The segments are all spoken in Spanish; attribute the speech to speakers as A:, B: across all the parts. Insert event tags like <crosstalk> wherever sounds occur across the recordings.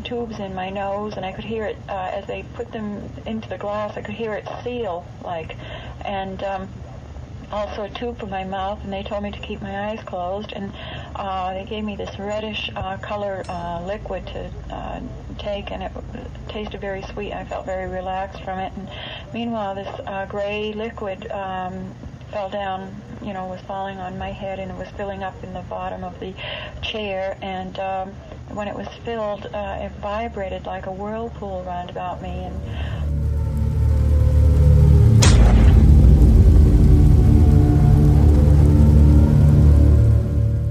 A: tubes in my nose, and I could hear it uh, as they put them into the glass. I could hear it seal, like, and um, also a tube for my mouth, and they told me to keep my eyes closed, and uh, they gave me this reddish uh, color uh, liquid to uh, take, and it tasted very sweet. I felt very relaxed from it. And meanwhile, this uh, gray liquid um, fell down, you know, was falling on my head, and it was filling up in the bottom of the chair, and um, when it was filled, uh, it vibrated like a whirlpool round about me, and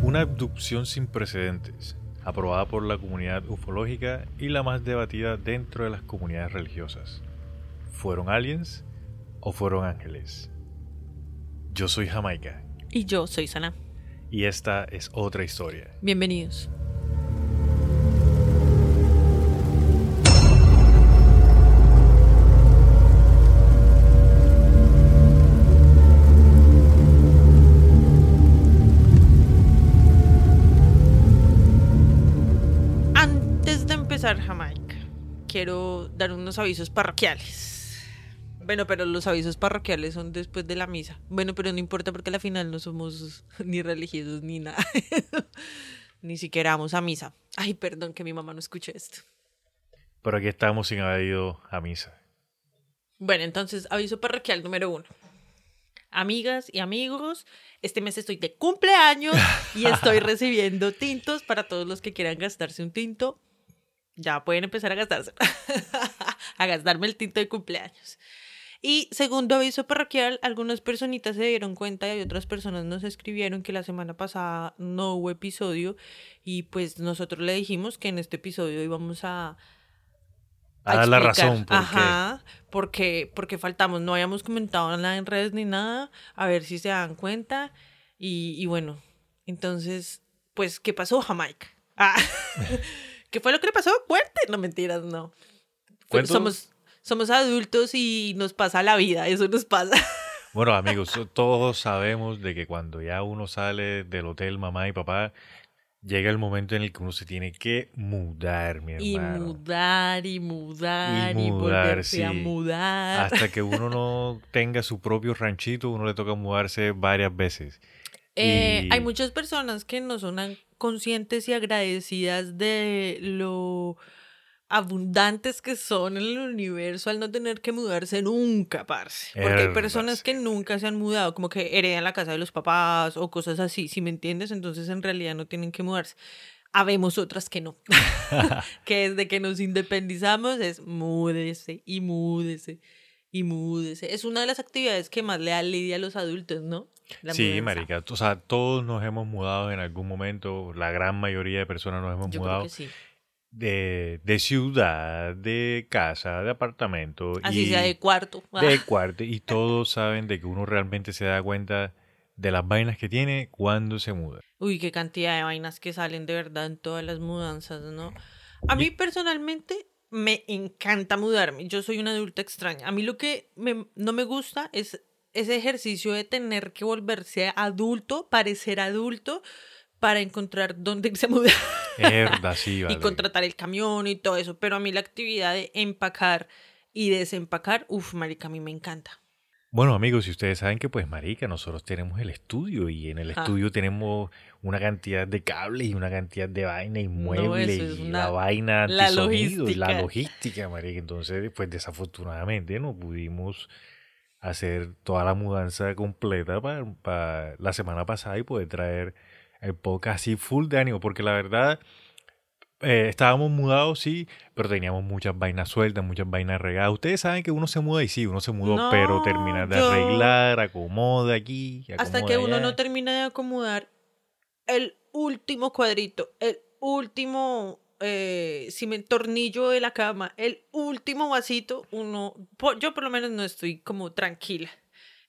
B: Una abducción sin precedentes, aprobada por la comunidad ufológica y la más debatida dentro de las comunidades religiosas. ¿Fueron aliens o fueron ángeles? Yo soy Jamaica
C: Y yo soy Sana.
B: y esta es otra historia.
C: Bienvenidos. Dar unos avisos parroquiales. Bueno, pero los avisos parroquiales son después de la misa. Bueno, pero no importa porque al final no somos <laughs> ni religiosos ni nada. <laughs> ni siquiera vamos a misa. Ay, perdón que mi mamá no escuche esto.
B: Pero aquí estamos sin haber ido a misa.
C: Bueno, entonces, aviso parroquial número uno. Amigas y amigos, este mes estoy de cumpleaños y estoy <laughs> recibiendo tintos para todos los que quieran gastarse un tinto. Ya pueden empezar a gastarse. <laughs> a gastarme el tinto de cumpleaños. Y segundo aviso parroquial, algunas personitas se dieron cuenta y otras personas nos escribieron que la semana pasada no hubo episodio y pues nosotros le dijimos que en este episodio íbamos a
B: A dar la
C: explicar.
B: razón por.
C: Ajá, porque, porque faltamos, no habíamos comentado nada en redes ni nada, a ver si se dan cuenta. Y, y bueno, entonces, pues, ¿qué pasó, Jamaica? Ah, <laughs> ¿Qué fue lo que le pasó? Cuente. No, mentiras, no.
B: ¿Cuento?
C: Somos, somos adultos y nos pasa la vida, eso nos pasa. <laughs>
B: Bueno, amigos, todos sabemos de que cuando ya uno sale del hotel mamá y papá, llega el momento en el que uno se tiene que mudar, mi
C: Y
B: hermano.
C: mudar, y mudar, y,
B: Y mudar,
C: volverse a
B: sí.
C: mudar.
B: Hasta que uno <laughs> no tenga su propio ranchito, uno le toca mudarse varias veces.
C: Eh,
B: Y-
C: Hay muchas personas que no son conscientes y agradecidas de lo abundantes que son en el universo al no tener que mudarse nunca, parce. Porque hay personas que nunca se han mudado, como que heredan la casa de los papás o cosas así, si me entiendes, entonces en realidad no tienen que mudarse. Habemos otras que no. <laughs> <laughs> que desde que nos independizamos es múdese y múdese y múdese. Es una de las actividades que más le da lidia a los adultos, ¿no? La
B: sí,
C: mudanza.
B: marica. O sea, todos nos hemos mudado en algún momento. La gran mayoría de personas nos hemos
C: Yo creo
B: mudado
C: que sí.
B: de, de ciudad, de casa, de apartamento.
C: Así
B: y
C: sea de cuarto. Ah,
B: de cuarto. Y todos saben de que uno realmente se da cuenta de las vainas que tiene cuando se muda.
C: Uy, qué cantidad de vainas que salen de verdad en todas las mudanzas, ¿no? A mí personalmente me encanta mudarme. Yo soy una adulta extraña. A mí lo que me- no me gusta es ese ejercicio de tener que volverse adulto, parecer adulto, para encontrar dónde irse a mudar
B: Herda, sí, <laughs>
C: y
B: vale.
C: contratar el camión y todo eso. Pero a mí la actividad de empacar y desempacar, uff, marica, a mí me encanta.
B: Bueno, amigos, si ustedes saben que, pues, marica, nosotros tenemos el estudio y en el estudio tenemos una cantidad de cables y una cantidad de vaina y muebles
C: eso es
B: y
C: una-
B: la vaina
C: la
B: y la
C: logística.
B: logística, marica. Entonces, pues, desafortunadamente no pudimos hacer toda la mudanza completa para la semana pasada y poder traer el podcast así full de ánimo, porque la verdad... eh, estábamos mudados, sí, pero teníamos muchas vainas sueltas, muchas vainas regadas. Ustedes saben que uno se muda y sí, uno se mudó,
C: No,
B: pero terminar de
C: yo-
B: arreglar, acomoda aquí,
C: Hasta que uno no termina de acomodar el último cuadrito, el último eh, cimen- tornillo de la cama, el último vasito, uno, yo por lo menos no estoy como tranquila.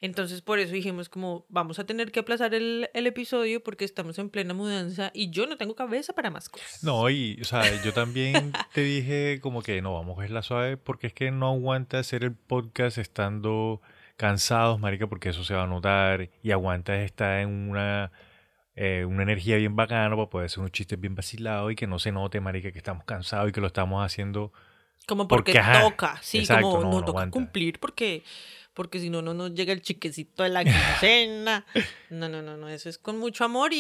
C: Entonces por eso dijimos como vamos a tener que aplazar el, el episodio porque estamos en plena mudanza y yo no tengo cabeza para más cosas.
B: No, y, o sea, yo también te dije como que no, vamos a la suave porque es que no aguanta hacer el podcast estando cansados, marica, porque eso se va a notar y aguanta estar en una eh, una energía bien bacana para poder hacer unos chistes bien vacilados y que no se note, marica, que estamos cansados y que lo estamos haciendo
C: Como porque,
B: Porque, ajá,
C: toca, sí,
B: exacto,
C: como
B: no,
C: nos
B: no
C: toca
B: aguanta.
C: cumplir porque, porque si no, no nos llega el chiquecito de la quincena. <laughs> no, no, no, no, eso es con mucho amor y,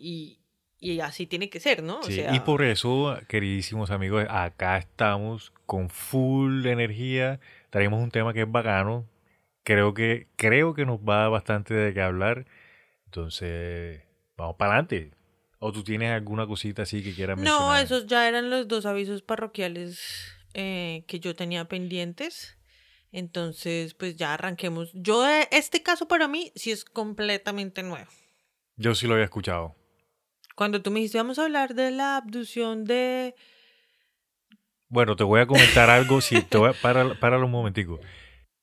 C: y, y así tiene que ser, ¿no? O
B: Sí,
C: sea,
B: y por eso, queridísimos amigos, acá estamos con full energía. Traemos un tema que es bacano. Creo que, creo que nos va bastante de qué hablar. Entonces, vamos para adelante. ¿O tú tienes alguna cosita así que quieras mencionar?
C: No, esos ya eran los dos avisos parroquiales eh, que yo tenía pendientes. Entonces, pues ya arranquemos. Yo, eh, este caso para mí sí es completamente nuevo.
B: Yo sí lo había escuchado.
C: Cuando tú me dijiste, vamos a hablar de la abducción de...
B: Bueno, te voy a comentar algo. Sí, te voy a, para, páralo un momentico.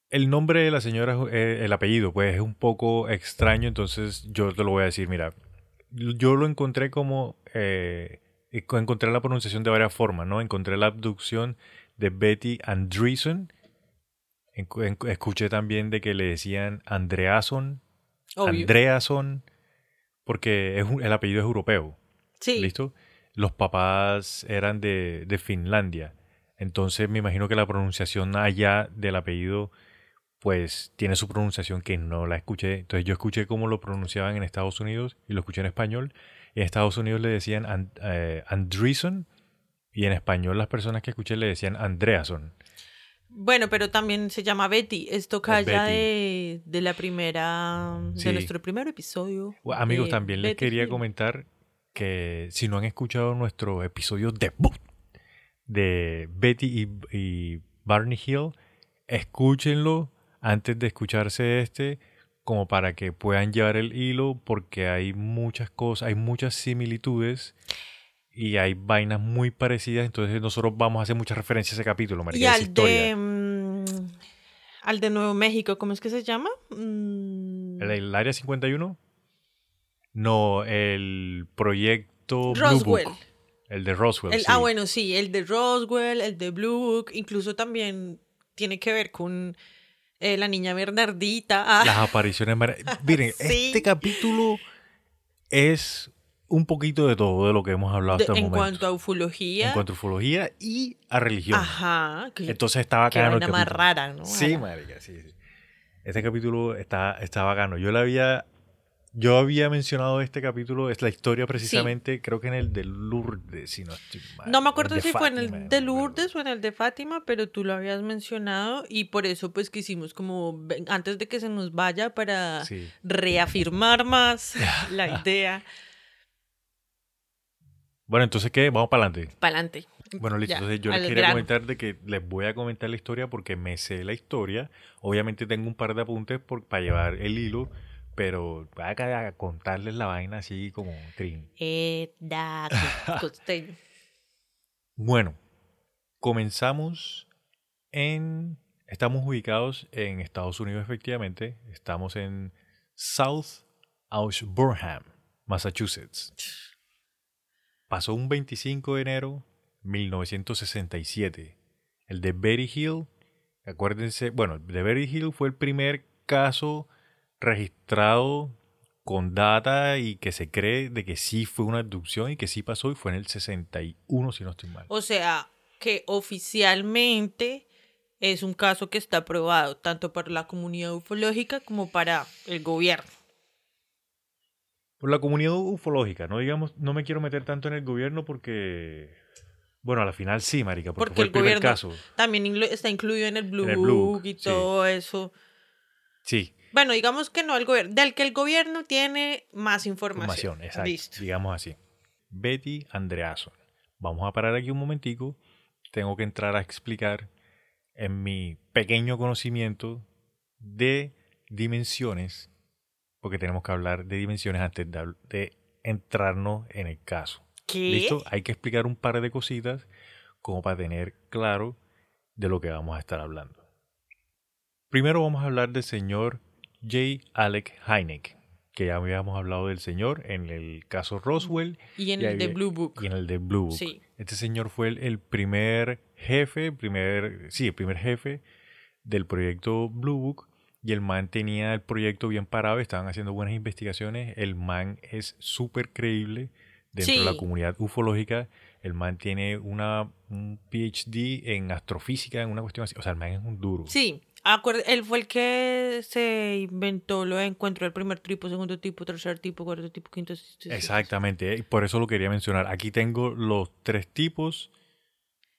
B: El nombre de la señora, eh, el apellido, pues es un poco extraño, entonces yo te lo voy a decir. Mira, yo lo encontré como. eh, encontré la pronunciación de varias formas, ¿no? Encontré la abducción de Betty Andreessen. En- Escuché también de que le decían Andreason,
C: Obvio.
B: Andreason, porque es el apellido es europeo.
C: sí.
B: ¿Listo? Los papás eran de, de Finlandia. Entonces me imagino que la pronunciación allá del apellido, pues tiene su pronunciación que no la escuché. Entonces yo escuché cómo lo pronunciaban en Estados Unidos y lo escuché en español. Y en Estados Unidos le decían And- eh, Andreessen y en español las personas que escuché le decían Andreason.
C: Bueno, pero también se llama Betty. Esto calla de, de la primera...
B: Sí.
C: De nuestro primer episodio.
B: Bueno, Amigos, también les
C: Betty
B: quería comentar que si no han escuchado nuestro episodio debut de Betty y, y Barney Hill, escúchenlo antes de escucharse este, como para que puedan llevar el hilo, porque hay muchas cosas, hay muchas similitudes y hay vainas muy parecidas, entonces nosotros vamos a hacer muchas referencias a ese capítulo, marica,
C: Y al
B: historia.
C: de... mm, al de Nuevo México, ¿cómo es que se llama? Mm,
B: ¿El, el Área 51? No, el proyecto Blue
C: Roswell.
B: Book. El de Roswell.
C: El-
B: sí.
C: Ah, bueno, sí, el de Roswell, el de Blue Book, incluso también tiene que ver con eh, la niña Bernardita. Ah,
B: Las apariciones. <laughs> Miren,
C: Sí.
B: este capítulo es un poquito de todo de lo que hemos hablado
C: de-
B: hasta el
C: en
B: momento.
C: cuanto a ufología.
B: En cuanto a ufología y a religión.
C: Ajá. Que,
B: Entonces
C: qué
B: bacano. el
C: vaina más rara, ¿no?
B: Sí, marica, sí, sí. Este capítulo está, está bacano. Yo le había. Yo había mencionado este capítulo, es la historia precisamente, creo que en el de Lourdes, si no estoy mal.
C: No me acuerdo si fue en el de. Lourdes o en el de Fátima, pero tú lo habías mencionado y por eso pues quisimos como antes de que se nos vaya para
B: Sí.
C: reafirmar más <laughs> la idea.
B: Bueno, entonces, ¿qué? Vamos para adelante.
C: Para adelante.
B: Bueno, listo.
C: Ya,
B: Entonces yo les quería
C: grano.
B: comentar de que les voy a comentar la historia porque me sé la historia. Obviamente tengo un par de apuntes por, para llevar el hilo, pero voy a contarles la vaina así como trin.
C: Eh, da, co- costeño. <laughs>
B: Bueno, comenzamos en... Estamos ubicados en Estados Unidos, efectivamente. Estamos en South Ashburnham, Massachusetts. Pasó un 25 de enero 1967. El de Betty Hill, acuérdense, bueno, el de Betty Hill fue el primer caso registrado con data y que se cree de que sí fue una abducción y que sí pasó y fue en el 61, si no estoy mal.
C: O sea, que oficialmente es un caso que está aprobado tanto para la comunidad ufológica como para el gobierno.
B: Por la comunidad ufológica, no digamos, no me quiero meter tanto en el gobierno porque, bueno, a la final sí, marica, porque,
C: Porque
B: fue el,
C: el
B: primer
C: gobierno-
B: caso.
C: También inclu- está incluido en el Blue,
B: En el Blue
C: Book y
B: sí.
C: todo eso.
B: Sí,
C: Bueno, digamos que no el gobierno, del que el gobierno tiene más información.
B: información, exacto,
C: Listo.
B: digamos así. Betty Andreason. Vamos a parar aquí un momentico. Tengo que entrar a explicar en mi pequeño conocimiento de dimensiones, porque tenemos que hablar de dimensiones antes de, entrarnos en el caso.
C: ¿Qué?
B: ¿Listo? Hay que explicar un par de cositas como para tener claro de lo que vamos a estar hablando. Primero vamos a hablar del señor J. Alec Hynek, que ya habíamos hablado del señor en el caso Roswell
C: Y en
B: y
C: el de Blue Book.
B: y en el de Blue Book.
C: Sí.
B: Este señor fue el, el primer jefe, primer, sí, el primer jefe del proyecto Blue Book y el man tenía el proyecto bien parado, estaban haciendo buenas investigaciones. El man es súper creíble dentro de la comunidad ufológica. El man tiene una, un PhD en astrofísica, en una cuestión así. O sea, el man es un duro.
C: Sí, él fue el que se inventó lo de encuentro del primer tipo, segundo tipo, tercer tipo, cuarto tipo, quinto. sexto.
B: Exactamente, y por eso lo quería mencionar. Aquí tengo los tres tipos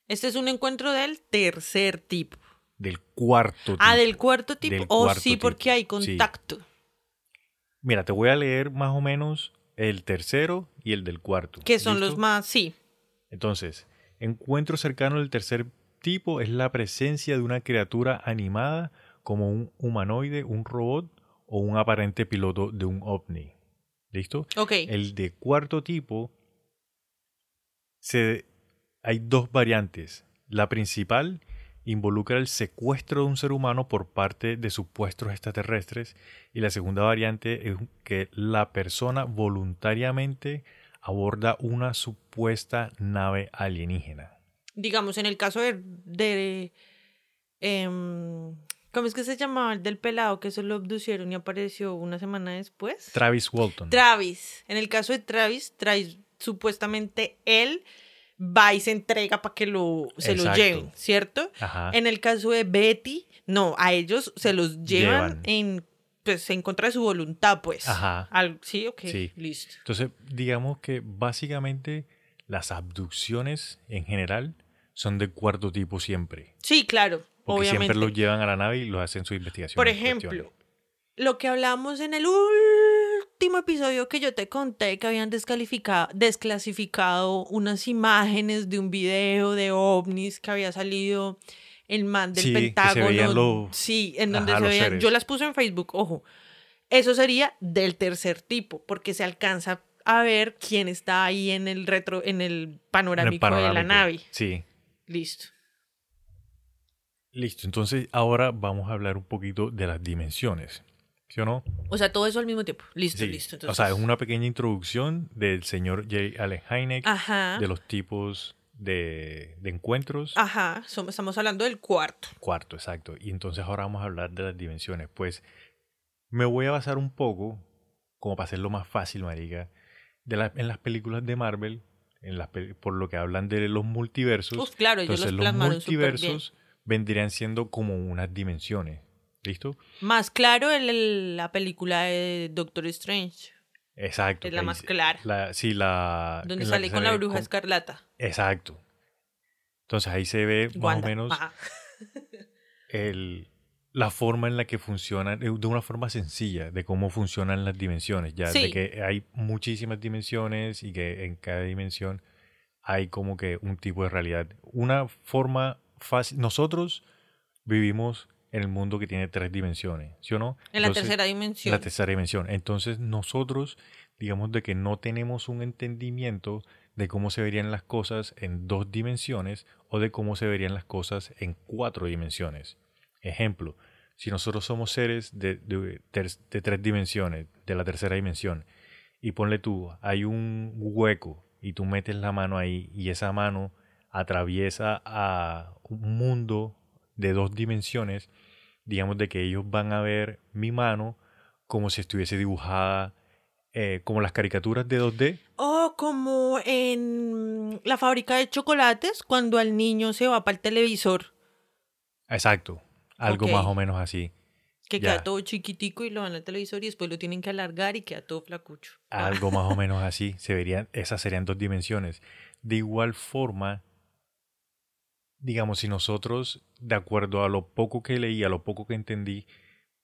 C: Este es un encuentro del tercer tipo.
B: del cuarto
C: Ah,
B: tipo.
C: del cuarto tipo.
B: Del
C: oh,
B: cuarto
C: sí,
B: tipo,
C: porque hay
B: sí.
C: contacto.
B: Mira, te voy a leer más o menos el tercero y el del cuarto.
C: Que son
B: ¿listo?
C: los más. Sí.
B: Entonces, encuentro cercano del tercer tipo es la presencia de una criatura animada como un humanoide, un robot o un aparente piloto de un ovni. ¿Listo?
C: Ok.
B: El de cuarto tipo se, hay dos variantes. La principal involucra el secuestro de un ser humano por parte de supuestos extraterrestres y la segunda variante es que la persona voluntariamente aborda una supuesta nave alienígena.
C: Digamos, en el caso de. de em, ¿Cómo es que se llamaba el del pelado que se lo abducieron y apareció una semana después?
B: Travis Walton.
C: Travis. En el caso de Travis, Travis, supuestamente él va y se entrega para que lo, se lo lleven, ¿cierto?
B: Ajá.
C: En el caso de Betty, no, a ellos se los llevan,
B: Llevan.
C: en pues en contra de su voluntad, pues.
B: Ajá.
C: Al- sí, ok,
B: Sí.
C: listo.
B: Entonces, digamos que básicamente las abducciones en general son de cuarto tipo siempre.
C: Sí, claro,
B: Porque
C: obviamente.
B: siempre los llevan a la nave y los hacen su investigación.
C: Por ejemplo, lo que hablamos en el último episodio que yo te conté que habían descalificado, desclasificado unas imágenes de un video de ovnis que había salido el man del
B: Sí, que se
C: Pentágono.
B: los-
C: sí, en donde
B: Ajá,
C: se veían.
B: seres.
C: Yo las puse en Facebook, ojo. Eso sería del tercer tipo, porque se alcanza a ver quién está ahí en el retro, en el
B: En el
C: panorámico, de la nave.
B: Sí.
C: Listo.
B: Listo. Entonces, ahora vamos a hablar un poquito de las dimensiones. ¿Sí o no?
C: O sea, todo eso al mismo tiempo. Listo,
B: Sí.
C: listo.
B: O sea, es
C: entonces.
B: una pequeña introducción del señor J. Allen Hynek,
C: Ajá.
B: de los tipos de, de encuentros.
C: Ajá, som- estamos hablando del cuarto.
B: Cuarto, exacto. Y entonces ahora vamos a hablar de las dimensiones. Pues me voy a basar un poco, como para hacerlo más fácil, marica, de la- en las películas de Marvel, en las por lo que hablan de los multiversos.
C: Uf, claro, ellos
B: entonces
C: los
B: los
C: bien.
B: multiversos vendrían siendo como unas dimensiones. ¿Listo?
C: Más claro el- la película de Doctor Strange,
B: Exacto.
C: es la más clara,
B: la- sí, la...
C: donde
B: la
C: sale con la bruja
B: con-
C: escarlata.
B: Exacto. Entonces ahí se ve más o menos <laughs> el, la forma en la que funcionan, eh, de una forma sencilla, de cómo funcionan las dimensiones, ya, de que hay muchísimas dimensiones y que en cada dimensión hay como que un tipo de realidad. Una forma fácil, nosotros vivimos en el mundo que tiene tres dimensiones, ¿sí o no?
C: En la
B: Entonces,
C: tercera
B: en
C: dimensión.
B: la tercera dimensión. Entonces nosotros, digamos de que no tenemos un entendimiento de cómo se verían las cosas en dos dimensiones o de cómo se verían las cosas en cuatro dimensiones. Ejemplo, si nosotros somos seres de, de tres dimensiones, de la tercera dimensión, y ponle tú, hay un hueco y tú metes la mano ahí y esa mano atraviesa a un mundo de dos dimensiones, digamos de que ellos van a ver mi mano como si estuviese dibujada eh, como las caricaturas de 2D.
C: O como en la fábrica de chocolates, cuando al niño se va para el televisor,
B: Exacto, algo más o menos así.
C: que
B: Ya.
C: queda todo chiquitico y lo van al televisor y después lo tienen que alargar y queda todo flacucho.
B: Algo más o <laughs> menos así. Se verían, esas serían dos dimensiones. De igual forma, digamos, si nosotros, de acuerdo a lo poco que leí, a lo poco que entendí,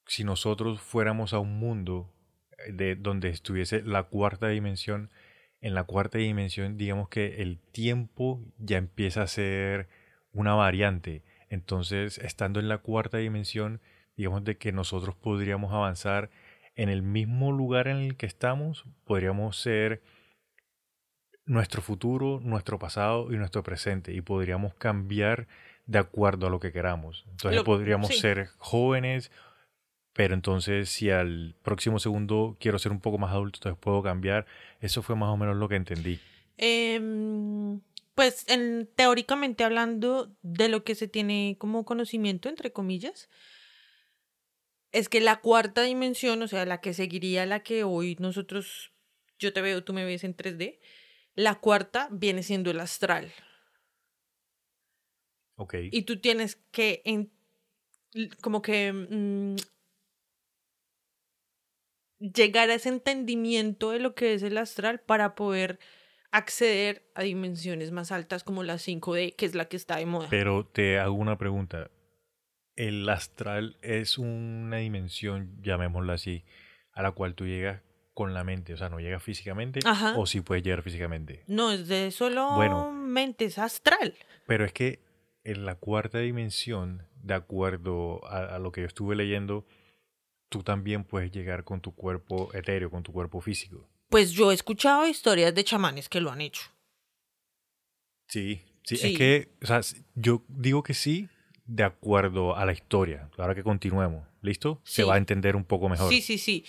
B: si nosotros fuéramos a un mundo eh, de donde estuviese la cuarta dimensión, en la cuarta dimensión, digamos que el tiempo ya empieza a ser una variante. Entonces, estando en la cuarta dimensión, digamos de que nosotros podríamos avanzar en el mismo lugar en el que estamos, podríamos ser nuestro futuro, nuestro pasado y nuestro presente y podríamos cambiar de acuerdo a lo que queramos. Entonces
C: Lo-
B: podríamos
C: sí.
B: ser jóvenes, pero entonces si al próximo segundo quiero ser un poco más adulto, entonces puedo cambiar. Eso fue más o menos lo que entendí.
C: Em, pues en- teóricamente hablando de lo que se tiene como conocimiento, entre comillas, Es que la cuarta dimensión, o sea, la que seguiría la que hoy nosotros, yo te veo, tú me ves en 3D, la cuarta viene siendo el astral.
B: Ok.
C: Y tú tienes que, en- como que, mm, llegar a ese entendimiento de lo que es el astral para poder acceder a dimensiones más altas como la 5D, que es la que está de moda.
B: Pero te hago una pregunta. El astral es una dimensión, llamémosla así, a la cual tú llegas con la mente. O sea, no llegas físicamente
C: Ajá.
B: o sí puedes llegar físicamente.
C: No, es de solo
B: Bueno.
C: mente, es astral.
B: Pero es que en la cuarta dimensión, de acuerdo a, a lo que yo estuve leyendo, tú también puedes llegar con tu cuerpo etéreo, con tu cuerpo físico.
C: Pues yo he escuchado historias de chamanes que lo han hecho.
B: Sí, sí,
C: Sí.
B: es que, o sea, yo digo que sí de acuerdo a la historia. Ahora que continuemos, ¿listo? Se va a entender un poco mejor.
C: Sí, sí, sí.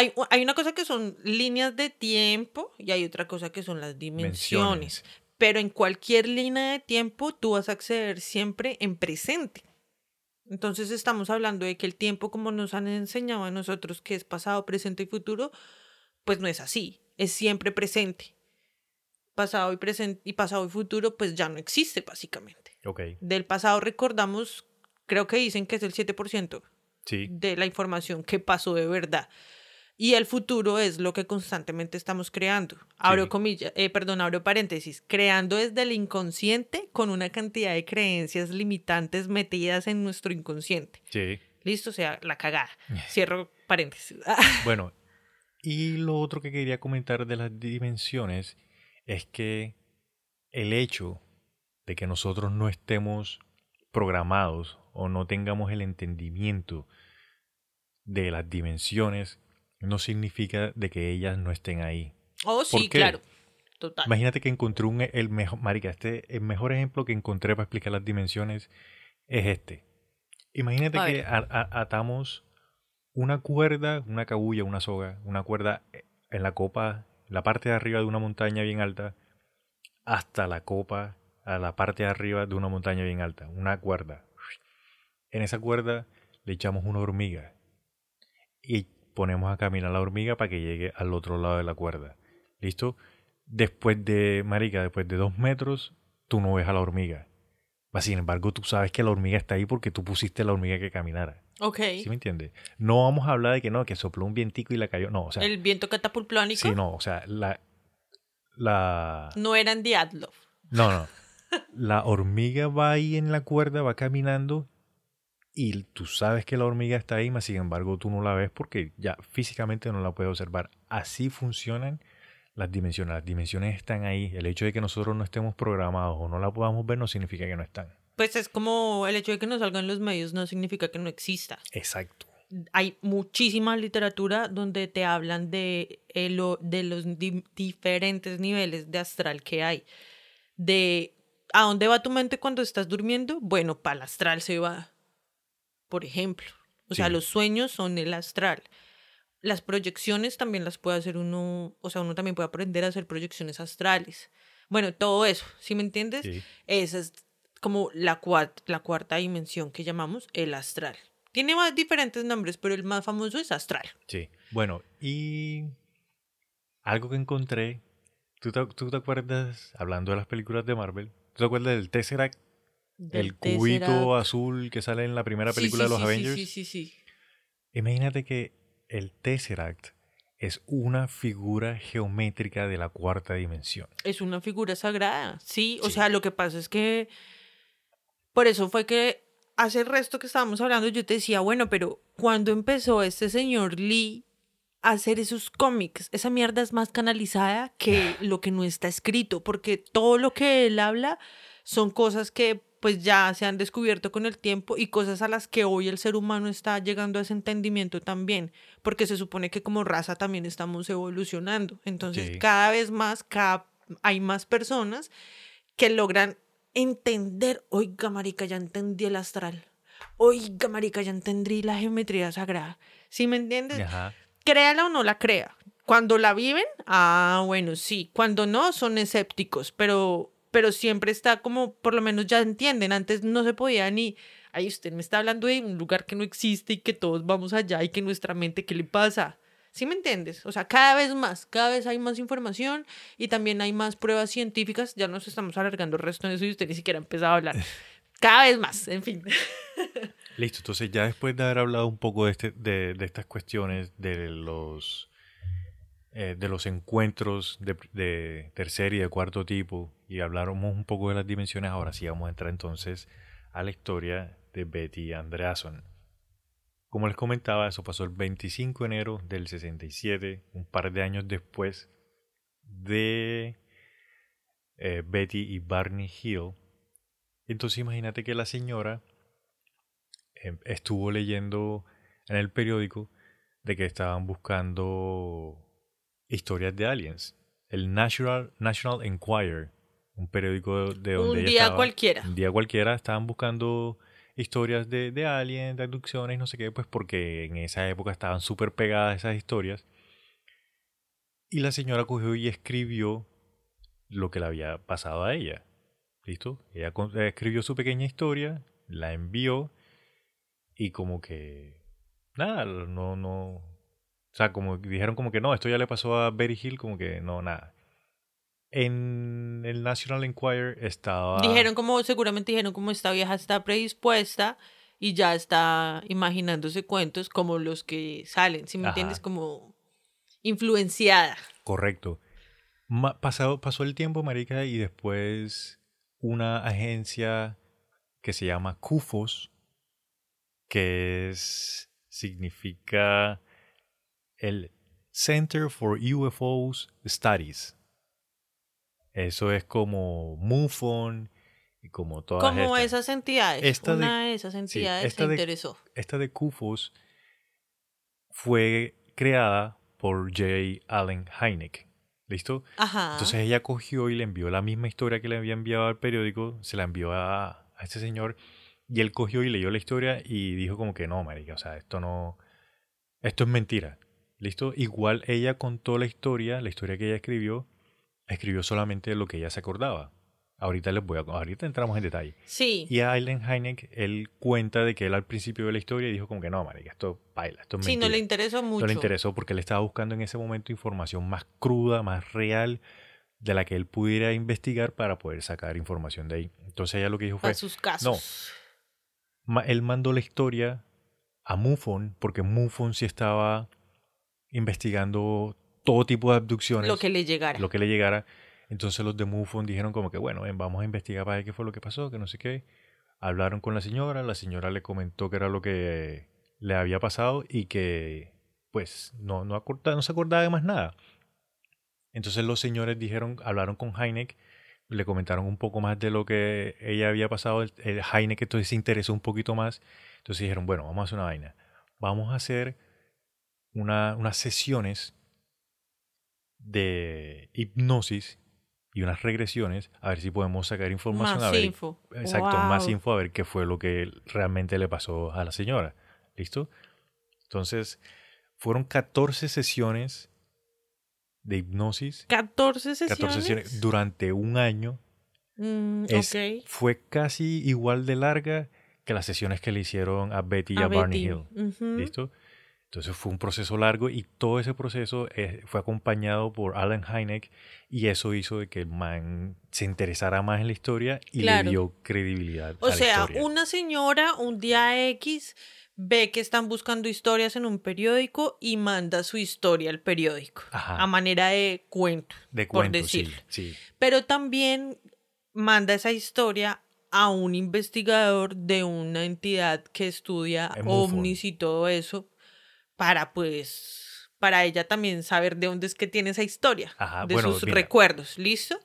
C: Hay, hay una cosa que son líneas de tiempo y hay otra cosa que son las dimensiones. Pero en cualquier línea de tiempo tú vas a acceder siempre en presente. Entonces estamos hablando de que el tiempo, como nos han enseñado a nosotros, que es pasado, presente y futuro, pues no es así. Es siempre presente. Pasado y presente y pasado y futuro, pues ya no existe básicamente.
B: Ok,
C: Del pasado recordamos, creo que dicen que es el 7%
B: sí,
C: de la información que pasó de verdad. Y el futuro es lo que constantemente estamos creando. Abro
B: Sí.
C: comillas, eh, perdón, abro paréntesis, creando desde el inconsciente con una cantidad de creencias limitantes metidas en nuestro inconsciente.
B: sí.
C: Listo, o sea, la cagada. <laughs> Cierro paréntesis. <laughs>
B: Bueno, y lo otro que quería comentar de las dimensiones es que el hecho de que nosotros no estemos programados o no tengamos el entendimiento de las dimensiones no significa de que ellas no estén ahí.
C: Oh, sí, claro. Total.
B: Imagínate que encontré un, el mejor, marica, este, el mejor ejemplo que encontré para explicar las dimensiones es este. Imagínate
C: A
B: que
C: ver.
B: a- a- atamos una cuerda, una cabulla, una soga, una cuerda en la copa, la parte de arriba de una montaña bien alta, hasta la copa, a la parte de arriba de una montaña bien alta, una cuerda. En esa cuerda le echamos una hormiga y ponemos a caminar la hormiga para que llegue al otro lado de la cuerda. ¿Listo? Después de, marica, después de dos metros, tú no ves a la hormiga. Mas, Sin embargo, tú sabes que la hormiga está ahí porque tú pusiste la hormiga que caminara.
C: Ok.
B: ¿Sí me entiendes? No vamos a hablar de que no, que sopló un vientico y la cayó. No, o sea,
C: el viento catapulplónico
B: sí, no, o sea, la, la,
C: no era en Diatlov.
B: no, no. La hormiga va ahí en la cuerda, va caminando y tú sabes que la hormiga está ahí, mas sin embargo tú no la ves porque ya físicamente no la puedes observar. Así funcionan las dimensiones. Las dimensiones están ahí. El hecho de que nosotros no estemos programados o no la podamos ver no significa que no están.
C: Pues es como el hecho de que no salgan los medios no significa que no exista.
B: Exacto.
C: hay muchísima literatura donde te hablan de, eh, de los di- diferentes niveles de astral que hay. De a dónde va tu mente cuando estás durmiendo. Bueno, para el astral se va, por ejemplo. O sea,
B: Sí.
C: los sueños son el astral. Las proyecciones también las puede hacer uno, o sea, uno también puede aprender a hacer proyecciones astrales. Bueno, todo eso, ¿sí me entiendes?
B: Sí.
C: Esa es como la, cuat- la cuarta dimensión que llamamos el astral. Tiene más diferentes nombres, pero el más famoso es astral.
B: Sí. Bueno, y algo que encontré. ¿Tú te, tú te acuerdas, hablando de las películas de Marvel, ¿tú te acuerdas del Tesseract? El cubito
C: Tesseract.
B: azul que sale en la primera película
C: sí,
B: de los
C: sí,
B: Avengers.
C: Sí, sí, sí.
B: Imagínate que el Tesseract es una figura geométrica de la cuarta dimensión.
C: Es una figura sagrada. Sí, o sea, lo que pasa es que por eso fue que hace el resto que estábamos hablando yo te decía, bueno, pero cuando empezó este señor Lee a hacer esos cómics, esa mierda es más canalizada que lo que no está escrito, porque todo lo que él habla son cosas que pues ya se han descubierto con el tiempo y cosas a las que hoy el ser humano está llegando a ese entendimiento también, porque se supone que como raza también estamos evolucionando. Entonces, cada vez más cada, hay más personas que logran entender, oiga, marica, ya entendí el astral. Oiga, marica, ya entendí la geometría sagrada. ¿Sí me entiendes?
B: Ajá.
C: créala o no la crea. Cuando la viven, ah, bueno, sí. Cuando no, son escépticos, pero, pero siempre está como, por lo menos ya entienden. Antes no se podía ni Ay, usted me está hablando de un lugar que no existe y que todos vamos allá y que nuestra mente, ¿qué le pasa? ¿Sí me entiendes? O sea, cada vez más, cada vez hay más información y también hay más pruebas científicas. Ya nos estamos alargando el resto de eso y usted ni siquiera ha empezado a hablar. <laughs> Cada vez más, en fin.
B: Listo, entonces ya después de haber hablado un poco de, este, de, de estas cuestiones de los, eh, de los encuentros de, de, tercer y de cuarto tipo y hablamos un poco de las dimensiones, ahora sí vamos a entrar entonces a la historia de Betty Andreason. Como les comentaba, eso pasó el 25 de enero del 67, un par de años después de eh, Betty y Barney Hill. Entonces imagínate que la señora eh, estuvo leyendo en el periódico de que estaban buscando historias de aliens. El National, National Enquirer, un periódico de donde
C: un día cualquiera.
B: Un día cualquiera estaban buscando historias de, de aliens, de abducciones, no sé qué, pues porque en esa época estaban súper pegadas esas historias. Y la señora cogió y escribió lo que le había pasado a ella. ¿Listo? Ella escribió su pequeña historia, la envió y como que... Nada, no, no... O sea, como dijeron como que no, esto ya le pasó a Betty Hill, como que no, nada. En el National Enquirer estaba...
C: Dijeron como, seguramente dijeron como esta vieja está predispuesta y ya está imaginándose cuentos como los que salen, si me
B: Ajá.
C: entiendes, como influenciada.
B: Correcto. Ma- pasado, pasó el tiempo, marica, y después una agencia que se llama CUFOS, que es, significa el Center for UFOs Studies. Eso es como MUFON y como todas
C: Como
B: estas.
C: esas entidades.
B: Esta
C: Una de esas entidades
B: esta
C: se
B: de-
C: interesó.
B: Esta de CUFOS fue creada por J. Allen Hynek. ¿Listo?
C: Ajá.
B: Entonces ella cogió y le envió la misma historia que le había enviado al periódico, se la envió a, a este señor y él cogió y leyó la historia y dijo como que no, marica, o sea, esto no, esto es mentira. ¿Listo? Igual ella contó la historia, la historia que ella escribió, escribió solamente lo que ella se acordaba. Ahorita les voy a, ahorita entramos en detalle.
C: sí.
B: Y a Allen Hynek, él cuenta de que él al principio de la historia dijo como que no, marica, esto baila, esto es
C: Sí,
B: mentira.
C: no le interesó mucho.
B: No le interesó porque él estaba buscando en ese momento información más cruda, más real, de la que él pudiera investigar para poder sacar información de ahí. Entonces ella lo que dijo fue,
C: Para sus casos.
B: ma- él mandó la historia a MUFON, porque MUFON sí estaba investigando todo tipo de abducciones,
C: Lo que le llegara.
B: lo que le llegara. Entonces los de MUFON dijeron como que, bueno, ven, vamos a investigar para ver qué fue lo que pasó, que no sé qué. Hablaron con la señora, la señora le comentó que era lo que le había pasado y que, pues, no, no, acorda- no se acordaba de más nada. Entonces los señores dijeron, hablaron con Heineck, le comentaron un poco más de lo que ella había pasado. El, el Heineck entonces se interesó un poquito más. Entonces dijeron, bueno, vamos a hacer una vaina. Vamos a hacer una, unas sesiones de hipnosis y unas regresiones a ver si podemos sacar información.
C: Más
B: a ver,
C: info.
B: Exacto, más
C: Wow.
B: info a ver qué fue lo que realmente le pasó a la señora. ¿Listo? Entonces, fueron 14 sesiones de hipnosis.
C: 14 sesiones.
B: 14 sesiones durante un año.
C: Mm,
B: Es-
C: ok.
B: Fue casi igual de larga que las sesiones que le hicieron a Betty y a,
C: A
B: Barney. Hill.
C: Ujú.
B: ¿Listo? Entonces fue un proceso largo y todo ese proceso eh, fue acompañado por Alan Hynek y eso hizo de que el man se interesara más en la historia y
C: Claro.
B: le dio credibilidad
C: O
B: a la
C: sea,
B: historia.
C: una señora un día X ve que están buscando historias en un periódico y manda su historia al periódico
B: Ajá.
C: a manera de cuento,
B: de
C: por
B: cuento, sí,
C: decirlo.
B: sí.
C: Pero también manda esa historia a un investigador de una entidad que estudia
B: En
C: ovnis y todo eso para pues para ella también saber de dónde es que tiene esa historia,
B: Ajá,
C: de
B: bueno,
C: sus
B: mira.
C: ¿listo?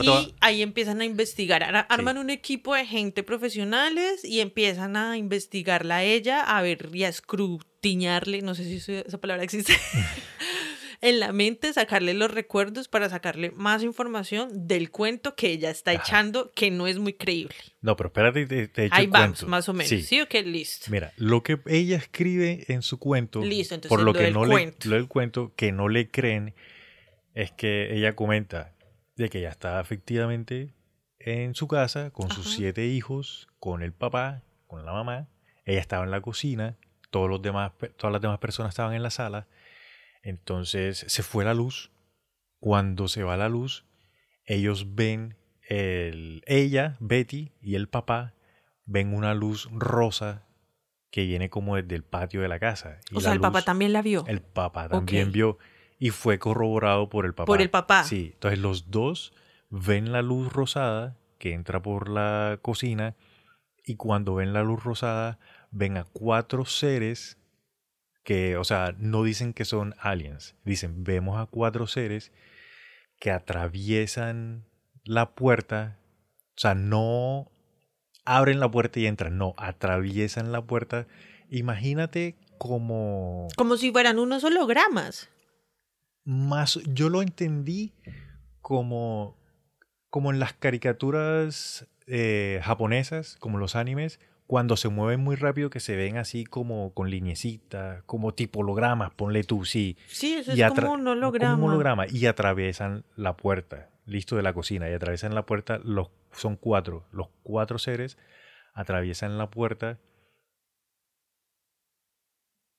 C: Y ahí empiezan a investigar, Ar- arman un equipo de gente profesionales y empiezan a investigarla a ella, a ver y a escrutiñarle, no sé si esa palabra existe, <laughs> en la mente, sacarle los recuerdos para sacarle más información del cuento que ella está
B: Ajá.
C: echando, que no es muy creíble.
B: No, pero espérate, te, te echo
C: Ahí
B: el
C: vamos,
B: cuento.
C: más o menos.
B: Sí.
C: ¿Sí, o qué? Listo.
B: Mira, lo que ella escribe en su cuento,
C: Listo, entonces
B: por lo
C: lo
B: que no
C: cuento.
B: le, lo del cuento que no le creen, es que ella comenta de que ella está efectivamente en su casa con sus siete hijos, con el papá con la mamá, ella estaba en la cocina, todos los demás, todas las demás personas estaban en la sala, entonces se fue la luz, cuando se va la luz, ellos ven, el, ella, Betty y el papá, ven una luz rosa que viene como desde el patio de la casa.
C: o sea, el papá también la vio.
B: El papá también vio y fue corroborado por el papá.
C: Por el papá.
B: Sí, entonces los dos ven la luz rosada que entra por la cocina y cuando ven la luz rosada ven a cuatro seres que, o sea, no dicen que son aliens, dicen, vemos a cuatro seres que atraviesan la puerta, o sea, no abren la puerta y entran, no, atraviesan la puerta. Imagínate como...
C: Como si fueran unos hologramas.
B: Más, yo lo entendí como, como en las caricaturas eh, japonesas, como los animes, cuando se mueven muy rápido que se ven así como con lineecitas, como tipo hologramas, ponle tú, sí.
C: Sí, eso es como un holograma.
B: Como un holograma y atraviesan la puerta, listo de la cocina, y atraviesan la puerta los son cuatro. Los cuatro seres atraviesan la puerta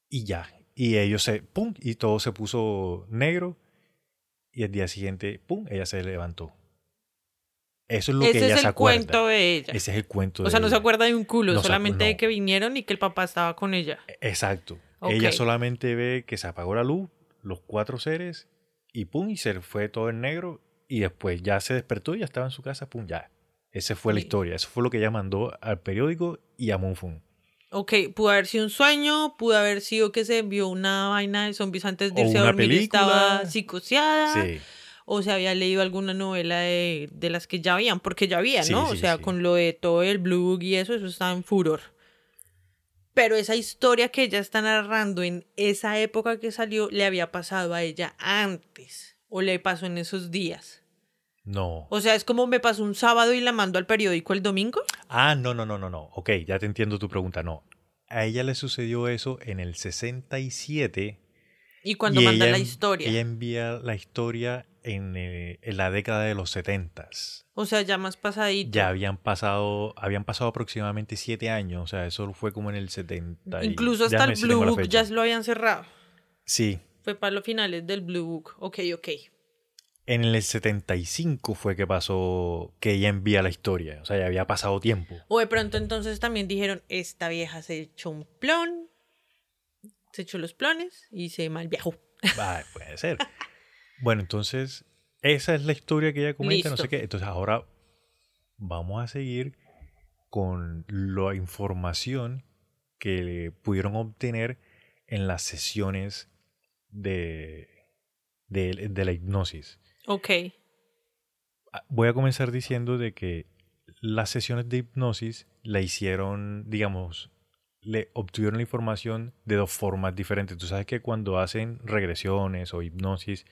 B: y ya. Y ellos se, ¡pum! Y todo se puso negro. Y el día siguiente, ¡pum! Ella se levantó. Eso es lo que ella
C: es
B: el
C: cuento de ella.
B: Ese es el cuento
C: o sea, no se acuerda de un culo, solamente de que vinieron y que el papá estaba con ella.
B: E, exacto. Ella solamente ve que se apagó la luz, los cuatro seres, y pum, y se fue todo en negro, y después ya se despertó y ya estaba en su casa, pum, ya. Esa fue la historia. Eso fue lo que ella mandó al periódico y a Moonfun.
C: Ok, pudo haber sido un sueño, pudo haber sido que se envió una vaina de zombies antes de irse a dormir y estaba psicoseada. Sí. O se había leído alguna novela de, las que ya habían, porque ya había, ¿no? o sea, con lo de todo el blue y eso, eso estaba en furor. Pero esa historia que ella está narrando en esa época que salió, le había pasado a ella antes. O le pasó en esos días.
B: No.
C: O sea, es como me pasó un sábado y la mando al periódico el domingo.
B: Ah, no, no, no, no, no. Ok, ya te entiendo tu pregunta. No. A ella le sucedió eso en el 67.
C: ¿Y cuando manda la historia?
B: Ella envía la historia en, eh, en, la década de los 70.
C: O sea, ya más pasadito.
B: Ya habían pasado, habían pasado aproximadamente siete años. O sea, eso fue como en el 70.
C: Incluso hasta el Blue Book ya lo habían cerrado.
B: Sí.
C: Fue para los finales del Blue Book. Ok, ok.
B: En el 75 fue que pasó que ella envía la historia. O sea, ya había pasado tiempo.
C: O de pronto entonces también dijeron, esta vieja se echó un plon, se echó los plones y se malviajó.
B: Ah, puede ser. <laughs> bueno, entonces, esa es la historia que ella comenta, no sé qué. Entonces ahora vamos a seguir con la información que pudieron obtener en las sesiones de, de la hipnosis.
C: Ok.
B: Ah, voy a comenzar diciendo de que las sesiones de hipnosis la hicieron, digamos, le obtuvieron la información de dos formas diferentes. Tú sabes que cuando hacen regresiones o hipnosis,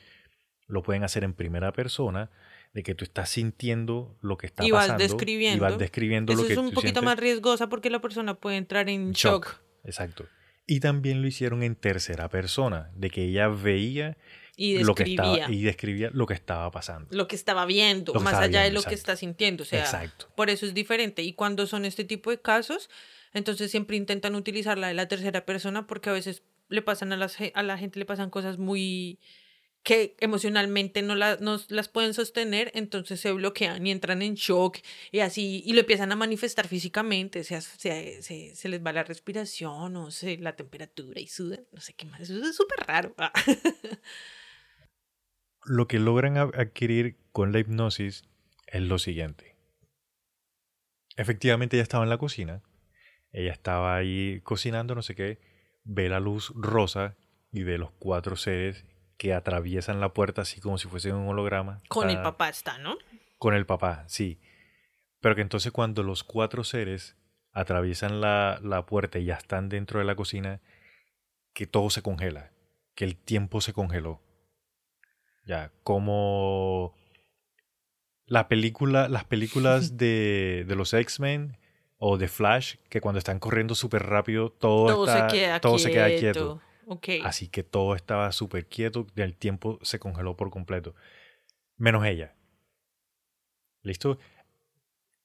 B: lo pueden hacer en primera persona, de que tú estás sintiendo lo que está
C: y
B: vas
C: Describiendo.
B: Y vas describiendo
C: Eso
B: lo que
C: es un poquito más riesgosa porque la persona puede entrar en shock.
B: Exacto. Y también lo hicieron en tercera persona, de que ella veía
C: y describía.
B: Lo que estaba, y describía lo que estaba pasando.
C: Lo que estaba viendo, más allá de lo que está sintiendo. O sea, exacto. por eso es diferente. Y cuando son este tipo de casos, entonces siempre intentan utilizar la de la tercera persona porque a veces le pasan a, las, a la gente, le pasan cosas muy que emocionalmente no, la, no, las pueden sostener, entonces se bloquean y entran en shock y así, y lo empiezan a manifestar físicamente, o sea, se, se, se les va la respiración o se, la temperatura y sudan, no sé qué más, eso es súper raro. <laughs>
B: lo que logran adquirir con la hipnosis es lo siguiente. Efectivamente ella estaba en la cocina, ella estaba ahí cocinando, no sé qué, ve la luz rosa y ve los cuatro seres que atraviesan la puerta así como si fuese un holograma.
C: Con el papá está, ¿no?
B: Con el papá, sí. Pero que entonces cuando los cuatro seres atraviesan la, la puerta y ya están dentro de la cocina, que todo se congela, que el tiempo se congeló ya, como la película, las películas <laughs> de, de los X-Men o de Flash, que cuando están corriendo súper rápido, todo,
C: se queda todo
B: se queda quieto. Así que todo estaba súper quieto, el tiempo se congeló por completo. Menos ella. ¿Listo?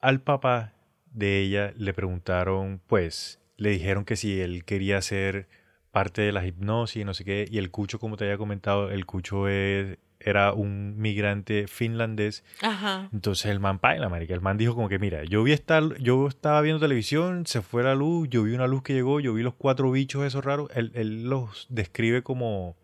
B: Al papá de ella le preguntaron, pues, le dijeron que si él quería ser parte de la hipnosis y no sé qué, y el cucho, como te había comentado, el cucho es- era un migrante finlandés,
C: Ajá.
B: entonces el man la marica, el man dijo como que, mira, yo vi esta, yo estaba viendo televisión, se fue la luz, yo vi una luz que llegó, yo vi los cuatro bichos esos raros, él, él los describe como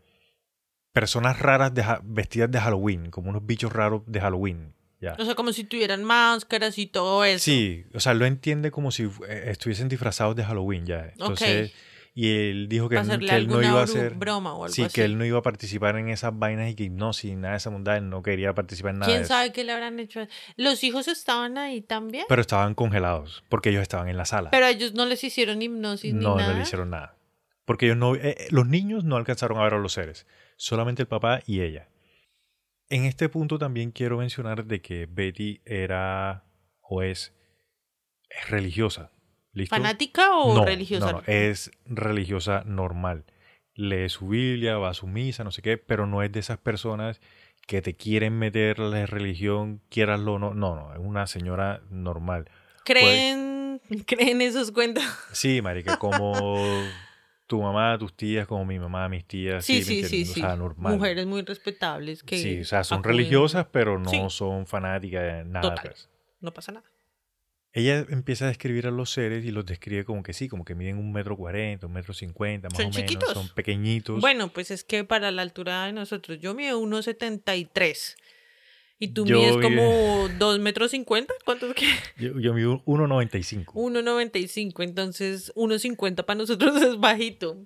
B: personas raras de vestidas de Halloween, como unos bichos raros de Halloween, ya.
C: O sea, como si tuvieran máscaras y todo eso.
B: Sí, o sea, lo entiende como si eh, estuviesen disfrazados de Halloween ya. Entonces, y él dijo que, él- que él no iba a hacer
C: broma o algo
B: Sí,
C: así.
B: que él no iba a participar en esas vainas y que hipnosis, nada de esa bondad, él no quería participar en nada
C: ¿Quién
B: de eso.
C: sabe qué le habrán hecho? ¿Los hijos estaban ahí también?
B: Pero estaban congelados porque ellos estaban en la sala.
C: Pero a ellos no les hicieron hipnosis
B: no,
C: ni nada.
B: no le hicieron nada. Porque ellos no, eh, eh, los niños no alcanzaron a ver a los seres, solamente el papá y ella. En este punto también quiero mencionar de que Betty era o es, es religiosa. ¿Listo?
C: ¿Fanática o
B: no,
C: religiosa?
B: No, no, es religiosa normal. Lee su Biblia, va a su misa, no sé qué, pero no es de esas personas que te quieren meter la religión, quieraslo o no. No, no, es una señora normal.
C: ¿Creen,
B: Pues
C: ¿Creen esos cuentos? <laughs>
B: Sí, marica, como tu mamá, tus tías, como mi mamá, mis tías.
C: Sí,
B: ¿me
C: sí, sí, sí.
B: O sea, normal.
C: Mujeres muy respetables que.
B: Sí, o sea, son religiosas, pero no
C: Sí.
B: son fanáticas de nada.
C: Total.
B: pues.
C: No pasa nada.
B: Ella empieza a describir a los seres y los describe como que sí, como que miden un metro cuarenta, un metro cincuenta, más
C: Son
B: o menos.
C: chiquitos.
B: Son pequeñitos.
C: Bueno, pues es que para la altura de nosotros, yo mido 1,73. Y tú
B: Yo
C: mides
B: vi-
C: como <laughs> 2 metros 50. ¿Cuánto es que?
B: Yo, yo mido 1,95.
C: 1,95. Entonces, 1,50 para nosotros <laughs> es bajito.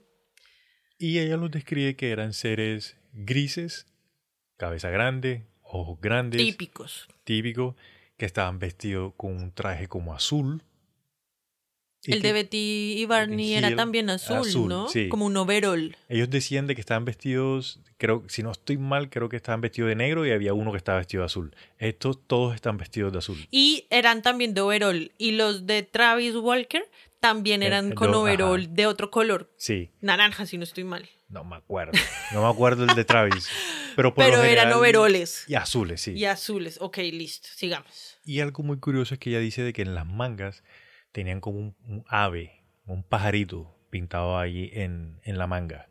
B: Y ella los describe que eran seres grises, cabeza grande, ojos grandes,
C: Típicos.
B: típicos, que estaban vestidos con un traje como azul.
C: El
B: que
C: de Betty y Barney era también azul,
B: azul,
C: ¿no?
B: sí.
C: Como un overall.
B: Ellos decían de que estaban vestidos, creo, si no estoy mal, creo que estaban vestidos de negro y había uno que estaba vestido de azul. Estos todos están vestidos de azul.
C: Y eran también de overall. Y los de Travis Walker también
B: Eh,
C: eran con
B: ajá.
C: de otro color.
B: Sí,
C: Naranja, si no estoy mal.
B: No me acuerdo. No me acuerdo el de Travis. <laughs> Pero, por lo
C: Pero eran overoles.
B: Y azules, sí.
C: Y azules. Ok, listo. Sigamos.
B: Y algo muy curioso es que ella dice de que en las mangas tenían como un, un ave, un pajarito pintado allí en, en la manga.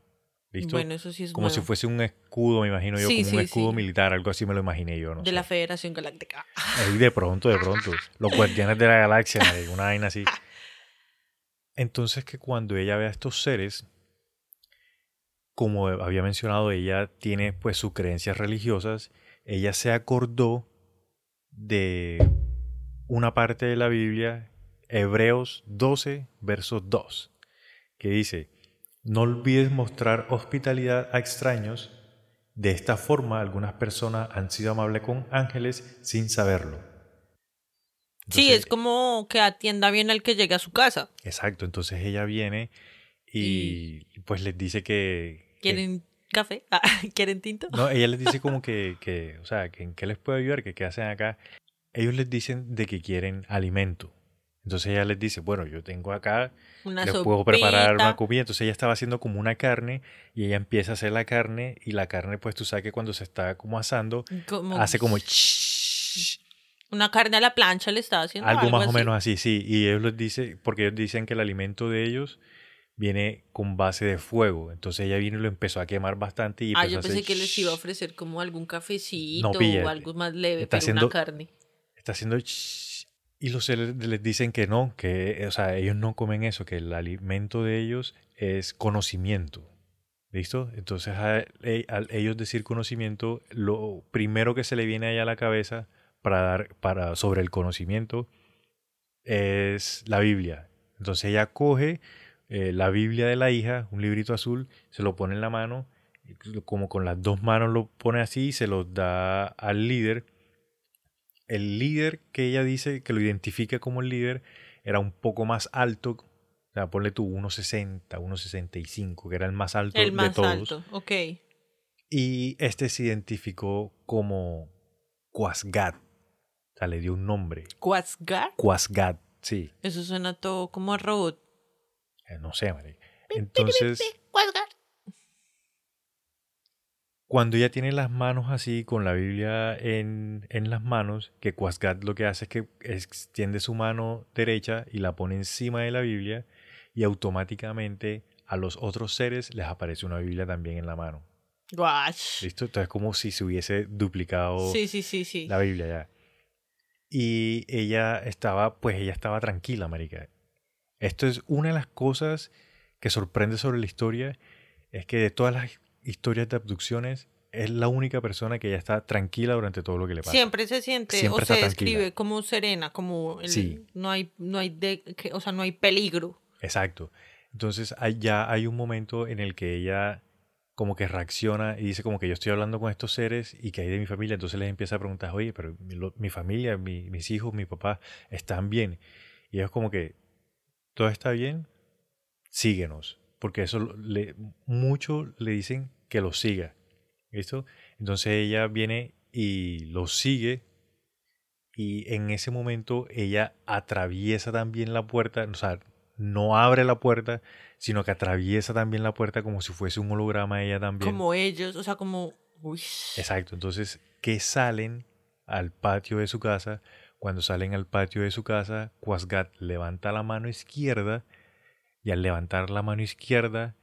B: ¿Listo?
C: Bueno, eso sí es
B: como si fuese un escudo, me imagino yo,
C: Sí,
B: como un escudo
C: sí.
B: militar, algo así me lo imaginé yo, no
C: de
B: sé.
C: la Federación Galáctica.
B: De pronto, de pronto. Los guardianes de la galaxia, una vaina así. <laughs> Entonces que cuando ella ve a estos seres, como había mencionado, ella tiene pues sus creencias religiosas, ella se acordó de una parte de la Biblia, Hebreos 12, versos 2, que dice, no olvides mostrar hospitalidad a extraños, de esta forma algunas personas han sido amables con ángeles sin saberlo.
C: sí, es como que atienda bien al que llega a su casa.
B: Exacto, entonces ella viene y, pues les dice que...
C: ¿Quieren café? <laughs> Ah, ¿Quieren tinto?
B: no, ella les dice como <laughs> que, que, o sea, que en qué les puede ayudar, que qué hacen acá. Ellos les dicen de que quieren alimento. Entonces ella les dice, bueno, yo tengo acá,
C: Una
B: les puedo preparar una
C: sopita.
B: comida. Entonces ella estaba haciendo como una carne y ella empieza a hacer la carne y la carne, pues tú sabes que cuando se está como asando,
C: Como
B: hace como...
C: Una carne a la plancha le estaba haciendo.
B: Algo, más o
C: así.
B: menos así, sí. Y ellos les dicen, porque ellos dicen que el alimento de ellos viene con base de fuego. Entonces ella vino y lo empezó a quemar bastante y
C: Ah, yo pensé
B: hacer
C: que les iba a ofrecer como algún cafecito
B: No,
C: o algo más leve,
B: está
C: pero
B: haciendo-
C: una carne.
B: Está haciendo y los les dicen que no, que o sea, ellos no comen eso, que el alimento de ellos es conocimiento. ¿Listo? Entonces a- e- al ellos decir conocimiento, lo primero que se le viene a ella a la cabeza para dar para sobre el conocimiento es la Biblia. Entonces ella coge eh, la Biblia de la hija, un librito azul, se lo pone en la mano, y como con las dos manos lo pone así y se lo da al líder. El líder que ella dice que lo identifica como el líder era un poco más alto, o sea, ponle tú 1,60, 1,65, que era el más alto
C: El
B: de
C: más
B: todos.
C: alto, ok.
B: Y este se identificó como Quasgat. O sea, le dio un nombre.
C: ¿Quasgar?
B: Quasgat, sí.
C: Eso suena todo como a robot.
B: Eh, No sé, marica. Entonces, cuando ella tiene las manos así, con la Biblia en, en las manos, que Quasgat lo que hace es que extiende su mano derecha y la pone encima de la Biblia y automáticamente a los otros seres les aparece una Biblia también en la mano. ¿Listo? Entonces es como si se hubiese duplicado
C: Sí, sí, sí, sí.
B: la Biblia ya. Y ella estaba, pues ella estaba tranquila, marica. Esto es una de las cosas que sorprende sobre la historia, es que de todas las historias de abducciones, es la única persona que ya está tranquila durante todo lo que le pasa.
C: Siempre se siente
B: Siempre
C: o
B: está
C: se describe como serena, como el-
B: Sí.
C: no hay no hay de, que- o sea, no hay peligro.
B: Exacto. Entonces hay, ya hay un momento en el que ella como que reacciona y dice como que yo estoy hablando con estos seres y que hay de mi familia, entonces les empieza a preguntar, oye, pero mi, lo- mi familia, mi- mis hijos, mi papá, ¿están bien? Y ellos como que, ¿todo está bien? Síguenos. Porque eso le, mucho le dicen que lo siga. ¿Listo? Entonces ella viene y lo sigue y en ese momento ella atraviesa también la puerta, o sea, no abre la puerta, sino que atraviesa también la puerta como si fuese un holograma ella también.
C: Como ellos, o sea, como uy.
B: Exacto, entonces que salen al patio de su casa, cuando salen al patio de su casa, Quasgat levanta la mano izquierda y al levantar la mano izquierda,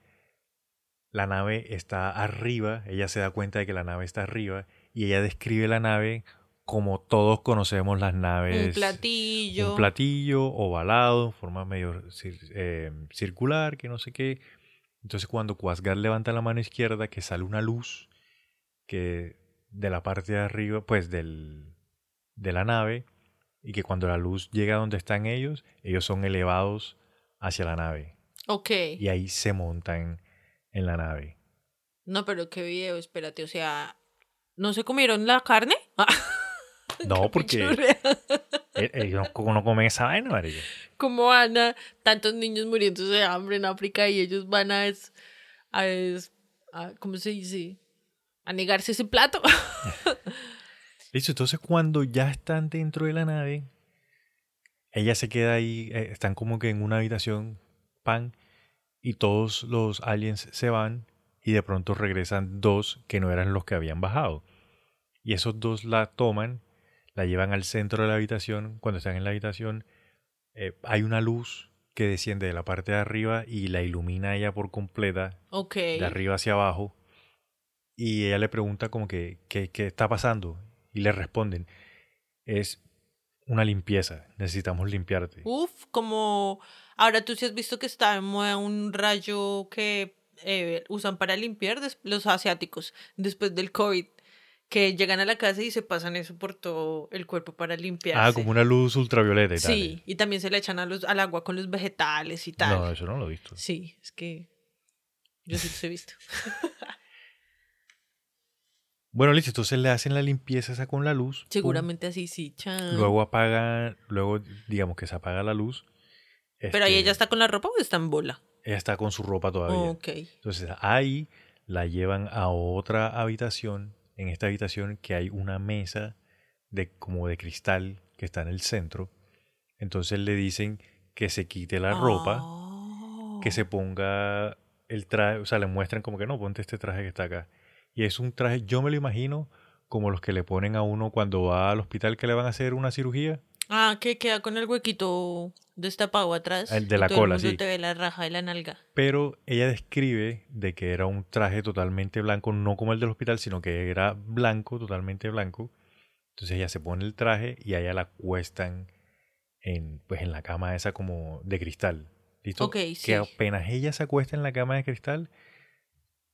B: la nave está arriba, ella se da cuenta de que la nave está arriba y ella describe la nave como todos conocemos las naves.
C: un platillo.
B: Un platillo ovalado, en forma medio eh, circular, que no sé qué. Entonces cuando Quasgar levanta la mano izquierda, que sale una luz que de la parte de arriba, pues del, de la nave, y que cuando la luz llega donde están ellos, ellos son elevados hacia la nave.
C: Ok.
B: Y ahí se montan en la nave.
C: No, pero qué video, espérate, o sea, ¿no se comieron la carne? <laughs>
B: No, porque e- ellos no, comen esa vaina, marica.
C: ¿Cómo van a tantos niños muriéndose de hambre en África y ellos van a, es, a, es- a- ¿cómo se dice? A negarse ese plato. <laughs>
B: Listo, entonces cuando ya están dentro de la nave, ella se queda ahí, eh, están como que en una habitación, pan, y todos los aliens se van y de pronto regresan dos que no eran los que habían bajado. Y esos dos la toman, la llevan al centro de la habitación. Cuando están en la habitación, eh, hay una luz que desciende de la parte de arriba y la ilumina ella por completa de arriba hacia abajo y ella le pregunta como que ¿qué, qué está pasando y le responden es una limpieza necesitamos limpiarte
C: Uf, como ahora tú sí has visto que está moda un rayo que eh, usan para limpiar los asiáticos después del COVID, que llegan a la casa y se pasan eso por todo el cuerpo para limpiarse.
B: ah como una luz ultravioleta y tal
C: Sí, y también se le echan a los, al agua con los vegetales y tal.
B: no eso no lo he visto
C: Sí, es que yo sí los he visto. <laughs>
B: bueno listo entonces le hacen la limpieza esa con la luz pum,
C: Seguramente así sí, chan.
B: luego apagan luego digamos que se apaga la luz
C: Pero ahí
B: este,
C: ella está con la ropa o está en bola.
B: ella está con su ropa todavía
C: Ok.
B: Entonces ahí la llevan a otra habitación. En esta habitación que hay una mesa de como de cristal que está en el centro. Entonces le dicen que se quite la ropa,
C: Oh.
B: que se ponga el traje, o sea, le muestran como que no, ponte este traje que está acá. Y es un traje, yo me lo imagino como los que le ponen a uno cuando va al hospital que le van a hacer una cirugía.
C: Ah, que queda con el huequito destapado atrás.
B: El de
C: y
B: la
C: todo el
B: cola,
C: mundo
B: sí.
C: te ve la raja de la nalga.
B: Pero ella describe de que era un traje totalmente blanco, no como el del hospital, sino que era blanco, totalmente blanco. Entonces ella se pone el traje y a ella la acuestan en, pues, en la cama esa como de cristal. ¿Listo?
C: Ok, sí.
B: Que apenas ella se acuesta en la cama de cristal,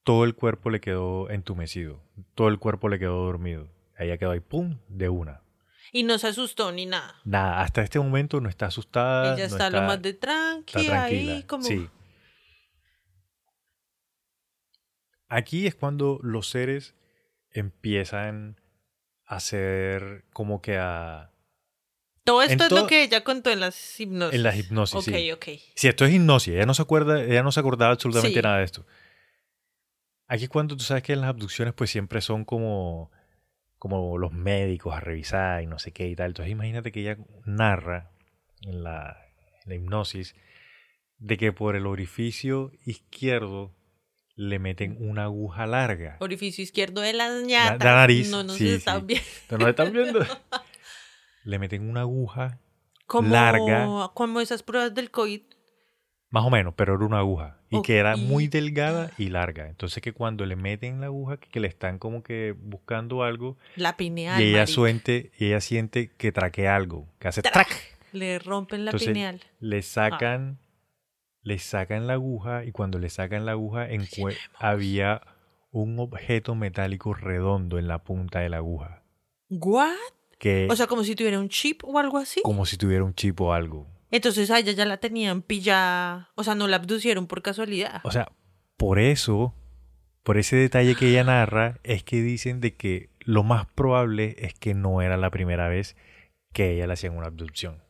B: todo el cuerpo le quedó entumecido, todo el cuerpo le quedó dormido. Ella quedó ahí, ¡pum!, de una.
C: Y no se asustó ni nada.
B: Nada, hasta este momento no está asustada.
C: Ella
B: no
C: está, lo más de tranqui, ahí como...
B: Sí. Aquí es cuando los seres empiezan a hacer como que a...
C: Todo esto es lo que ella contó en las hipnosis.
B: En las hipnosis,
C: Ok,
B: sí.
C: ok.
B: Si esto es hipnosis, ella no se acuerda, ella no se acordaba absolutamente
C: Sí.
B: nada de esto. Aquí cuando tú sabes que en las abducciones pues siempre son como, como los médicos a revisar y no sé qué y tal. Entonces imagínate que ella narra en la, en la hipnosis de que por el orificio izquierdo le meten una aguja larga.
C: Orificio izquierdo de
B: La,
C: ñatas.
B: la nariz.
C: No nos
B: sí,
C: están
B: sí.
C: viendo.
B: ¿No nos están viendo? <laughs> le meten una aguja,
C: Como,
B: Larga.
C: como esas pruebas del COVID.
B: Más o menos, pero era una aguja. Y que era muy delgada y larga. Entonces que cuando le meten la aguja, que, que le están como que buscando algo,
C: La pineal.
B: y ella suente, y ella siente que traquea algo, que hace
C: Trac.
B: trac.
C: Le rompen la
B: Entonces,
C: pineal.
B: Le sacan, le sacan la aguja y cuando le sacan la aguja encue- había un objeto metálico redondo en la punta de la aguja.
C: ¿What?
B: Que
C: O sea, como si tuviera un chip o algo así.
B: como si tuviera un chip o algo.
C: Entonces a ella ya la tenían pillada. O sea, no la abducieron por casualidad.
B: O sea, por eso, por ese detalle que ella narra, es que dicen de que lo más probable es que no era la primera vez que ella le hacían una abducción.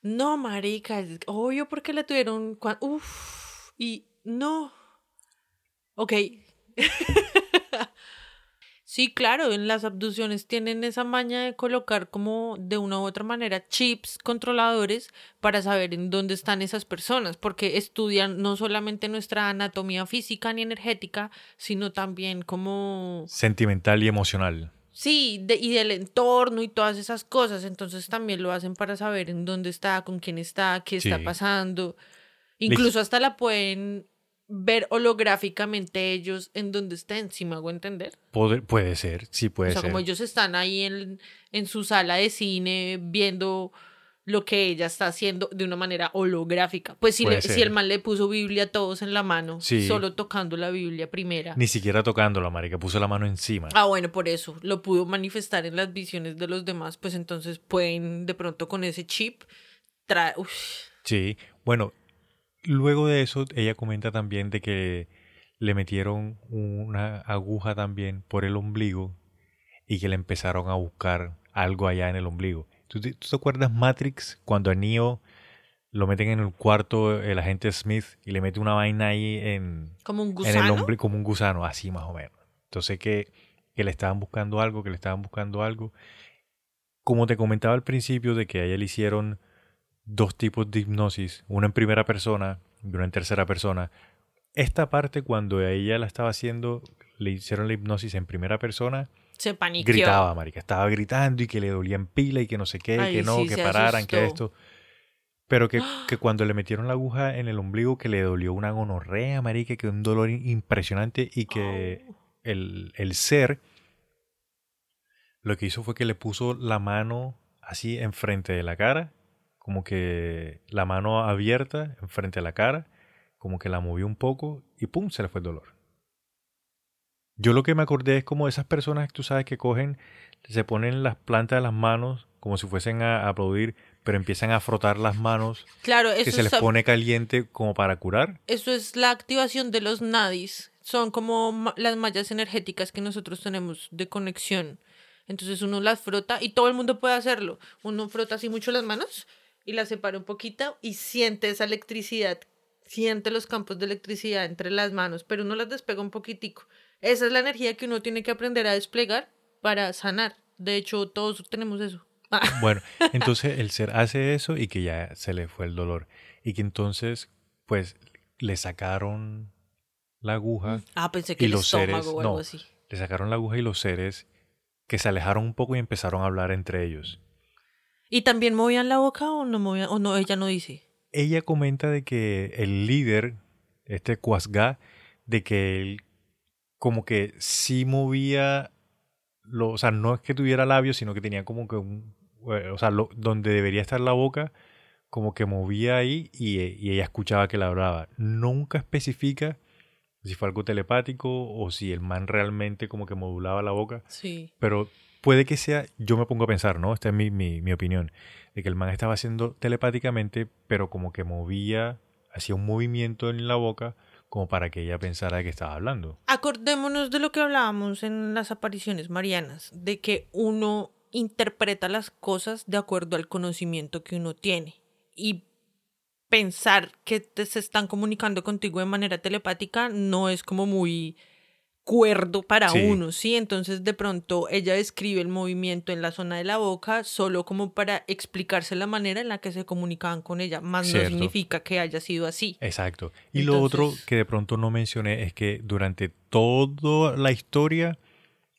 C: No, marica, es obvio porque la tuvieron. cua- Uf, y no. Ok. <laughs> sí, claro, en las abducciones tienen esa maña de colocar como de una u otra manera chips controladores para saber en dónde están esas personas, porque estudian no solamente nuestra anatomía física ni energética, sino también como
B: Sentimental y emocional.
C: Sí, de- y del entorno y todas esas cosas. Entonces también lo hacen para saber en dónde está, con quién está, qué está
B: Sí.
C: pasando. Incluso hasta la pueden ver holográficamente ellos en donde estén, si me hago entender.
B: Puede, puede ser, sí puede
C: o sea,
B: ser.
C: como ellos están ahí en, en su sala de cine viendo lo que ella está haciendo de una manera holográfica. Pues si, le- si
B: ser.
C: el man le puso Biblia a todos en la mano,
B: Sí.
C: solo tocando la Biblia primera.
B: Ni siquiera tocándola, marica, puso la mano encima.
C: Ah, bueno, por eso lo pudo manifestar en las visiones de los demás, pues entonces pueden de pronto con ese chip traer...
B: Sí, bueno, luego de eso ella comenta también de que le metieron una aguja también por el ombligo y que le empezaron a buscar algo allá en el ombligo. ¿Tú te, tú te acuerdas Matrix cuando a Neo lo meten en el cuarto el agente Smith y le mete una vaina ahí en,
C: como un
B: en el ombligo como un gusano, así más o menos. Entonces que, que le estaban buscando algo, que le estaban buscando algo. Como te comentaba al principio de que a ella le hicieron dos tipos de hipnosis, una en primera persona y una en tercera persona. Esta parte cuando ella la estaba haciendo, le hicieron la hipnosis en primera persona,
C: Se paniqueó.
B: gritaba, marica, estaba gritando y que le dolían pila y que no sé qué,
C: Ay,
B: que no,
C: sí,
B: que pararan, que esto. Pero que, <gasps> que cuando le metieron la aguja en el ombligo que le dolió una gonorrea, marica, que un dolor impresionante y que
C: Oh.
B: el, el ser lo que hizo fue que le puso la mano así enfrente de la cara, como que la mano abierta enfrente de la cara, como que la movió un poco y pum, se le fue el dolor. Yo lo que me acordé es como esas personas que tú sabes que cogen, se ponen las plantas de las manos como si fuesen a aplaudir, pero empiezan a frotar las manos
C: Claro,
B: que
C: eso
B: se les
C: es,
B: pone caliente como para curar.
C: eso es la activación de los nadis. Son como ma- las mallas energéticas que nosotros tenemos de conexión. Entonces uno las frota y todo el mundo puede hacerlo. Uno frota así mucho las manos y las separa un poquito y siente esa electricidad. Siente los campos de electricidad entre las manos, pero uno las despega un poquitico. Esa es la energía que uno tiene que aprender a desplegar para sanar. De hecho, todos tenemos eso. <laughs>
B: Bueno, entonces el ser hace eso y que ya se le fue el dolor. Y que entonces, pues, le sacaron la aguja,
C: Ah, pensé que
B: Y
C: el
B: los
C: estómago
B: seres,
C: o algo
B: no.
C: así.
B: le sacaron la aguja y los seres que se alejaron un poco y empezaron a hablar entre ellos.
C: ¿Y también movían la boca o no movían? O no, ella no dice.
B: Ella comenta de que el líder, este Kwasga, de que él como que sí movía, lo, o sea, no es que tuviera labios, sino que tenía como que un, eh, o sea, lo- donde debería estar la boca, como que movía ahí y, y ella escuchaba que la hablaba. Nunca especifica si fue algo telepático o si el man realmente como que modulaba la boca,
C: Sí.
B: pero puede que sea, yo me pongo a pensar, ¿no? Esta es mi, mi, mi opinión, de que el man estaba haciendo telepáticamente, pero como que movía, hacía un movimiento en la boca como para que ella pensara que estaba hablando.
C: Acordémonos de lo que hablábamos en las apariciones marianas, de que uno interpreta las cosas de acuerdo al conocimiento que uno tiene. Y pensar que te se están comunicando contigo de manera telepática no es como muy cuerdo para
B: Sí.
C: uno, ¿sí? Entonces de pronto ella describe el movimiento en la zona de la boca solo como para explicarse la manera en la que se comunicaban con ella, más no significa que haya sido así.
B: Exacto. Y lo otro que de pronto no mencioné es que durante toda la historia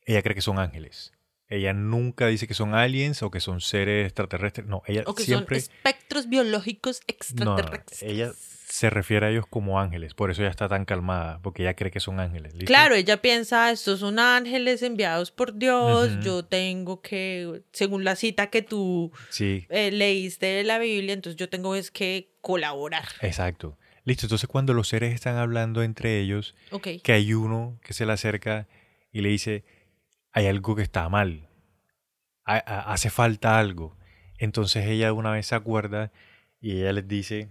B: ella cree que son ángeles. Ella nunca dice que son aliens o que son seres extraterrestres. No, ella
C: O que
B: siempre...
C: son espectros biológicos
B: No, no,
C: extraterrestres.
B: ella se refiere a ellos como ángeles. Por eso ella está tan calmada, porque ella cree que son ángeles. ¿listo?
C: Claro, ella piensa, estos son ángeles enviados por Dios, yo tengo que, según la cita que tú
B: Sí,
C: eh, leíste de la Biblia, entonces yo tengo es que colaborar.
B: exacto. Listo, entonces cuando los seres están hablando entre ellos, que hay uno que se le acerca y le dice, hay algo que está mal, Ha- ha- hace falta algo. Entonces ella una vez se acuerda y ella les dice,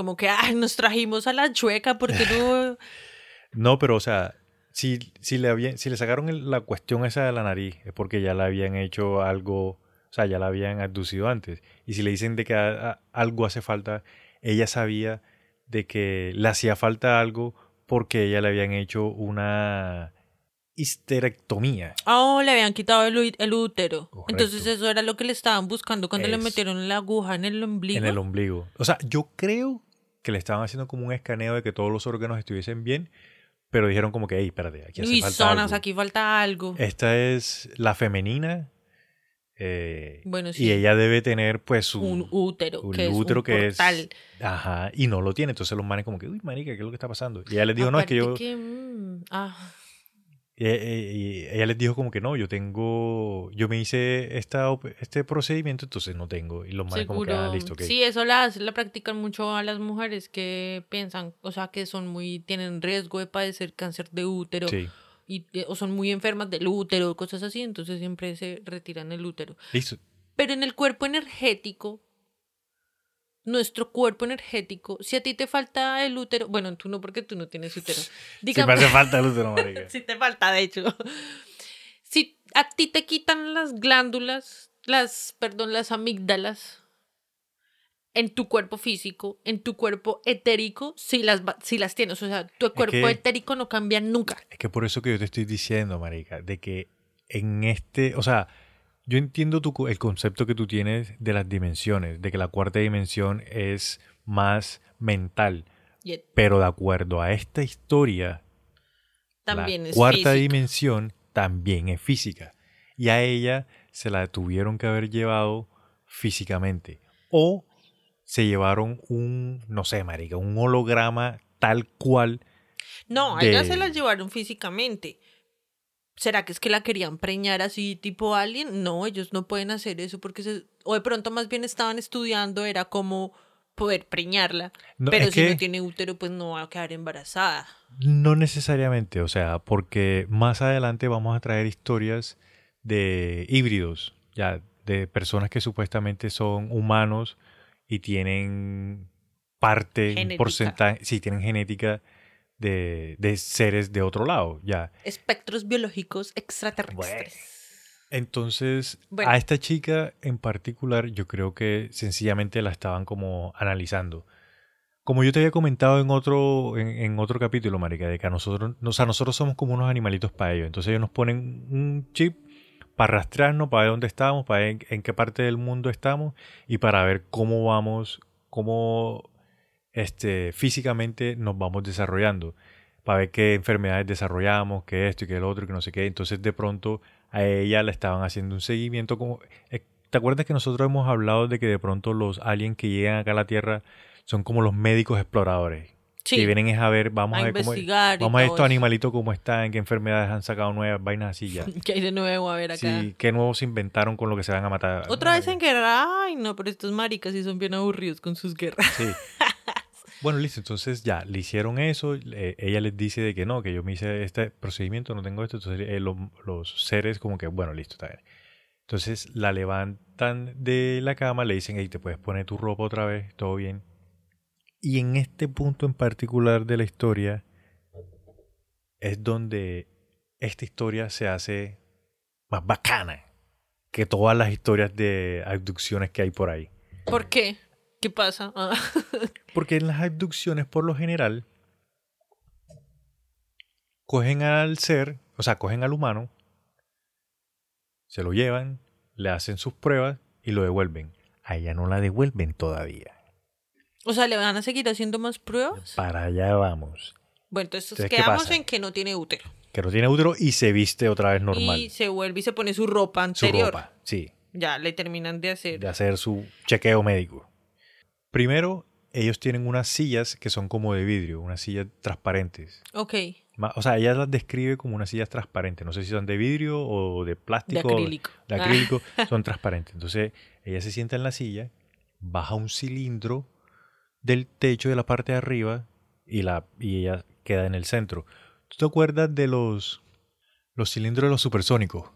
C: Como que, ay, nos trajimos a la chueca porque no... <laughs>
B: no, pero o sea, si, si, le, habían, si le sacaron la cuestión esa de la nariz, es porque ya le habían hecho algo, o sea, ya la habían abducido antes. Y si le dicen de que a- a- algo hace falta, ella sabía de que le hacía falta algo porque ella le habían hecho una histerectomía.
C: Oh, le habían quitado el, útero.
B: Correcto.
C: Entonces eso era lo que le estaban buscando cuando le metieron la aguja en el ombligo.
B: En el ombligo. O sea, yo creo que le estaban haciendo como un escaneo de que todos los órganos estuviesen bien, pero dijeron como que, hey, espérate, aquí hace
C: Uy,
B: falta
C: zonas,
B: algo".
C: aquí falta algo.
B: Esta es la femenina. eh,
C: Bueno, sí.
B: Y ella debe tener, pues, su...
C: un útero,
B: un
C: que es
B: útero
C: un
B: que es-
C: portal.
B: Ajá, y no lo tiene. Entonces los manes como que, uy, marica, ¿qué es lo que está pasando? Y ella les dijo, no, es que yo...
C: Aparte mm, ah,
B: Y, y- ella les dijo como que no, yo tengo... Yo me hice esta, este procedimiento, entonces no tengo. Y los manes como que, ah, listo, ok.
C: Sí, eso la, la practican mucho a las mujeres que piensan, o sea, que son muy, tienen riesgo de padecer cáncer de útero.
B: Sí.
C: Y, eh, o son muy enfermas del útero, cosas así, entonces siempre se retiran el útero.
B: Listo.
C: Pero en el cuerpo energético, nuestro cuerpo energético, si a ti te falta el útero, bueno, tú no porque tú no tienes útero.
B: Sí <laughs> me
C: Digamos,
B: hace falta el útero, marica. <laughs>
C: si te falta, de hecho. Si a ti te quitan las glándulas, las, perdón, las amígdalas en tu cuerpo físico, en tu cuerpo etérico, si las, si las tienes. O sea, tu cuerpo
B: que-
C: etérico no cambia nunca.
B: Es que por eso que yo te estoy diciendo, marica, de que en este, o sea, yo entiendo tu, el concepto que tú tienes de las dimensiones, de que la cuarta dimensión es más mental, pero de acuerdo a esta historia,
C: también
B: la
C: es
B: cuarta dimensión también es física. Y a ella se la tuvieron que haber llevado físicamente. O se llevaron un, no sé, marica, un holograma tal cual.
C: No, a ella se la llevaron físicamente. ¿Será que es que la querían preñar así tipo alien? No, ellos no pueden hacer eso porque se... O de pronto más bien estaban estudiando, era como poder preñarla.
B: No,
C: pero si
B: que-
C: no tiene útero, pues no va a quedar embarazada.
B: No necesariamente, o sea, porque más adelante vamos a traer historias de híbridos, ya, de personas que supuestamente son humanos y tienen parte,
C: Genética.
B: porcentaje, sí, tienen genética de, de seres de otro lado, ya.
C: Espectros biológicos extraterrestres.
B: Entonces,
C: Bueno.
B: a esta chica en particular, yo creo que sencillamente la estaban como analizando. Como yo te había comentado en otro, en, en otro capítulo, Marica, de que a nosotros, o sea, nosotros somos como unos animalitos para ellos. Entonces ellos nos ponen un chip para rastrearnos, para ver dónde estamos, para ver en, en qué parte del mundo estamos y para ver cómo vamos, cómo este, físicamente nos vamos desarrollando. Para ver qué enfermedades desarrollamos, qué esto y qué lo otro, y que no sé qué. Entonces de pronto a ella le estaban haciendo un seguimiento como... eh, ¿Te acuerdas que nosotros hemos hablado de que de pronto los aliens que llegan acá a la Tierra son como los médicos exploradores?
C: Sí,
B: Que vienen es a ver, vamos a,
C: a
B: ver cómo... Vamos a estos animalitos cómo están, qué enfermedades han sacado nuevas, vainas así ya. <laughs>
C: que hay de nuevo a ver acá.
B: Sí, qué nuevos se inventaron con lo que se van a matar.
C: Otra vez en guerra. Ay, no, pero estos maricas sí son bien aburridos con sus guerras.
B: Sí. <laughs> Bueno, listo, entonces ya, le hicieron eso, eh, ella les dice de que no, que yo me hice este procedimiento, no tengo esto, entonces eh, lo- los seres como que, bueno, listo, está bien. Entonces la levantan de la cama, le dicen, hey, te puedes poner tu ropa otra vez, todo bien. Y en este punto en particular de la historia es donde esta historia se hace más bacana que todas las historias de abducciones que hay por ahí.
C: ¿Por qué? ¿Qué pasa? Ah, <laughs>
B: Porque en las abducciones, por lo general, cogen al ser, o sea, cogen al humano, se lo llevan, le hacen sus pruebas y lo devuelven. A ella no la devuelven todavía.
C: O sea, ¿le van a seguir haciendo más pruebas?
B: Para allá vamos.
C: Bueno, entonces,
B: Entonces, ¿qué
C: quedamos en que no tiene útero.
B: Que no tiene útero y se viste otra vez normal.
C: Y se vuelve y se pone su ropa
B: Su
C: anterior.
B: ropa, sí.
C: Ya le terminan de hacer.
B: de hacer su chequeo médico. Primero, ellos tienen unas sillas que son como de vidrio, unas sillas transparentes.
C: Ok,
B: O sea, ella las describe como unas sillas transparentes. No sé si son de vidrio o de
C: de
B: plástico.
C: acrílico.
B: De
C: Ah.
B: acrílico, <laughs> son transparentes. Entonces, ella se sienta en la silla, baja un cilindro del techo de la parte de arriba y, la, y ella queda en el centro. ¿Tú te acuerdas de los, los cilindros de los supersónicos?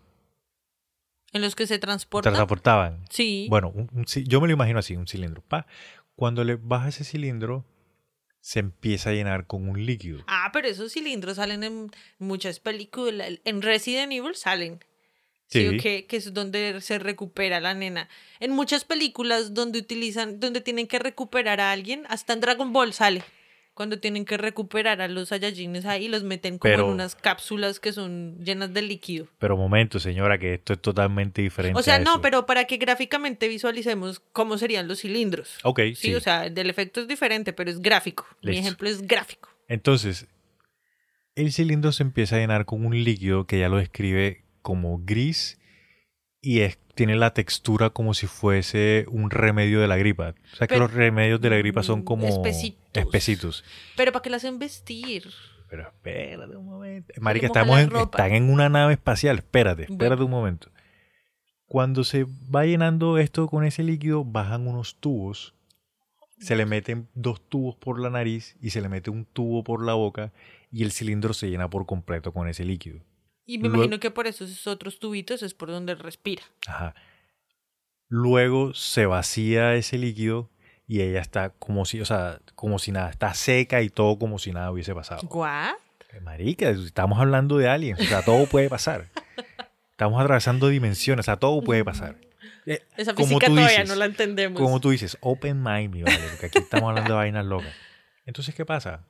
C: En los que se transporta.
B: Transportaban.
C: Sí.
B: Bueno, un- yo me lo imagino así, un cilindro. Pa. Cuando le baja ese cilindro, se empieza a llenar con un líquido.
C: Ah, pero esos cilindros salen en muchas películas. En Resident Evil salen. Sí,
B: Sí.
C: que, que es donde se recupera la nena. En muchas películas donde utilizan, donde tienen que recuperar a alguien, hasta en Dragon Ball sale. Cuando tienen que recuperar a los Saiyajines ahí, los meten como
B: Pero-
C: en unas cápsulas que son llenas de líquido.
B: Pero momento, señora, que esto es totalmente diferente.
C: O sea,
B: a
C: no,
B: eso.
C: pero para que gráficamente visualicemos cómo serían los cilindros.
B: Ok,
C: Sí,
B: sí.
C: o sea, del efecto es diferente, pero es gráfico. Mi ejemplo es gráfico.
B: Entonces, el cilindro se empieza a llenar con un líquido que ya lo describe como gris y es, tiene la textura como si fuese un remedio de la gripa. O sea, que
C: Pero-
B: los remedios de la gripa son
C: Mm,
B: como
C: espesitos.
B: espesitos.
C: Pero para que la hacen vestir.
B: Pero espérate un momento. Marica, estamos en, están en una nave espacial. Espérate, espérate
C: Bueno.
B: un momento. Cuando se va llenando esto con ese líquido, bajan unos tubos. Se le meten dos tubos por la nariz y se le mete un tubo por la boca y el cilindro se llena por completo con ese líquido.
C: Y me
B: Luego-
C: imagino que por esos otros tubitos es por donde respira.
B: Ajá. Luego se vacía ese líquido y ella está como si, o sea, como si nada, está seca y todo como si nada hubiese pasado.
C: ¿What?
B: Marica, estamos hablando de aliens, o sea, todo puede pasar. <laughs> Estamos atravesando dimensiones, o sea, todo puede pasar. Eh,
C: Esa
B: como
C: física
B: tú
C: todavía
B: dices,
C: no la entendemos.
B: Como tú dices, open mind, mi vale, porque aquí estamos hablando de vainas locas. Entonces, ¿qué pasa?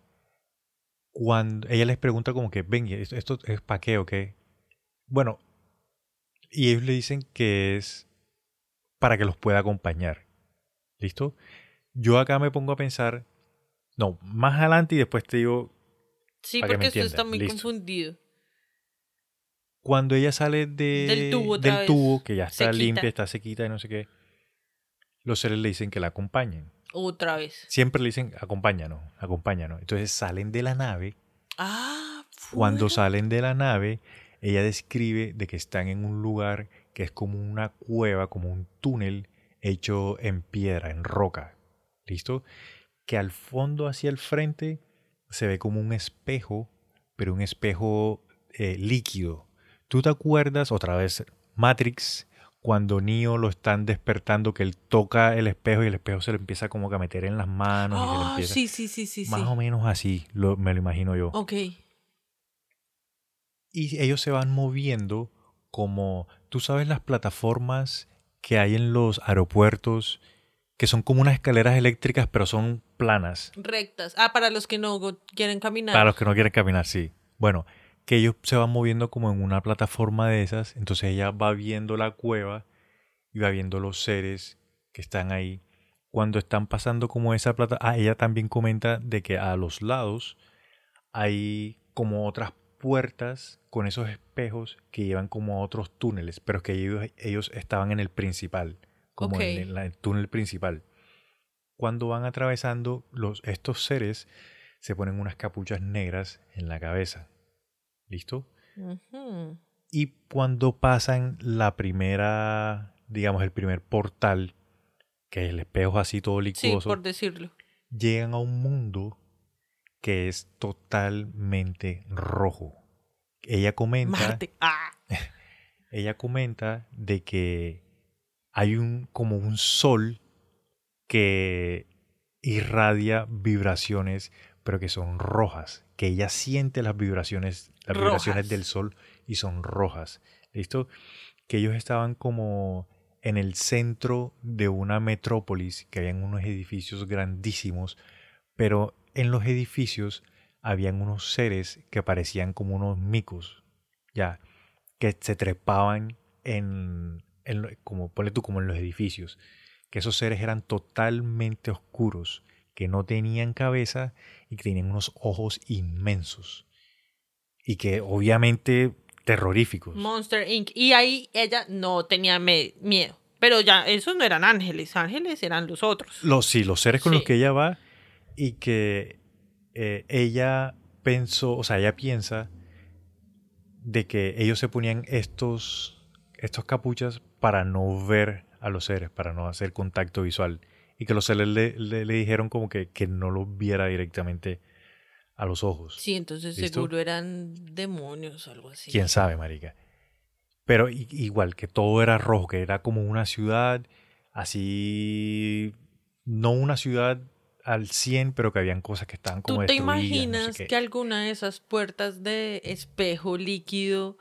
B: Cuando ella les pregunta como que, ven, ¿y ¿esto, esto es para qué o qué? Bueno, y ellos le dicen que es para que los pueda acompañar. ¿Listo? Yo acá me pongo a pensar, no, más adelante y después te digo,
C: sí,
B: para que me
C: porque esto está muy
B: Listo.
C: confundido.
B: cuando ella sale de,
C: Del tubo
B: del tubo, que ya está
C: Sequita.
B: limpia, está sequita y no sé qué, los seres le dicen que la acompañen.
C: Otra vez.
B: Siempre le dicen, acompáñanos, acompáñanos. Entonces salen de la nave.
C: Ah,
B: Cuando
C: fuera.
B: salen de la nave, ella describe de que están en un lugar que es como una cueva, como un túnel hecho en piedra, en roca. ¿Listo? Que al fondo, hacia el frente, se ve como un espejo, pero un espejo eh, líquido. ¿Tú te acuerdas otra vez Matrix? Cuando Neo lo están despertando, que él toca el espejo y el espejo se le empieza como que a meter en las manos y se le
C: Ah,
B: empieza.
C: sí, sí, sí, sí.
B: Más
C: sí.
B: o menos así, lo, me lo imagino yo.
C: Ok.
B: Y ellos se van moviendo como, tú sabes, las plataformas que hay en los aeropuertos, que son como unas escaleras eléctricas, pero son planas.
C: Rectas. Ah, para los que no quieren caminar.
B: Para los que no quieren caminar, sí. Bueno, que ellos se van moviendo como en una plataforma de esas, entonces ella va viendo la cueva y va viendo los seres que están ahí. Cuando están pasando como esa plata, ah, ella también comenta de que a los lados hay como otras puertas con esos espejos que llevan como a otros túneles, pero que ellos, ellos estaban en el principal, como en el, el túnel principal. Cuando van atravesando los, estos seres, se ponen unas capuchas negras en la cabeza. ¿Listo? Y cuando pasan la primera, digamos, el primer portal, que el espejo así todo
C: Sí,
B: licuoso,
C: por decirlo.
B: llegan a un mundo que es totalmente rojo. Ella comenta,
C: Marte. Ah. <laughs>
B: ella comenta de que hay un como un sol que irradia vibraciones, pero que son rojas, que ella siente las vibraciones, las vibraciones del sol y son rojas. ¿Listo? Que ellos estaban como en el centro de una metrópolis, que habían unos edificios grandísimos, pero en los edificios habían unos seres que parecían como unos micos, ya, que se trepaban en, en como ponle tú, como en los edificios, que esos seres eran totalmente oscuros, que no tenían cabeza y que tenían unos ojos inmensos y que obviamente terroríficos.
C: Monster Inc. Y ahí ella no tenía miedo. Pero ya, esos no eran ángeles. Ángeles eran los otros.
B: Los, sí, los seres con los
C: Sí.
B: que ella va y que eh, ella pensó, o sea, ella piensa de que ellos se ponían estos, estos capuchas para no ver a los seres, para no hacer contacto visual. Y que los seres le, le- le dijeron como que, que no los viera directamente a los ojos.
C: Sí, entonces
B: ¿Listo?
C: seguro eran demonios o algo así.
B: Quién sabe, marica. Pero igual, que todo era rojo, que era como una ciudad así, no una ciudad al 100, pero que habían cosas que estaban como
C: ¿Tú te
B: destruidas, no sé
C: imaginas que alguna de esas puertas de espejo líquido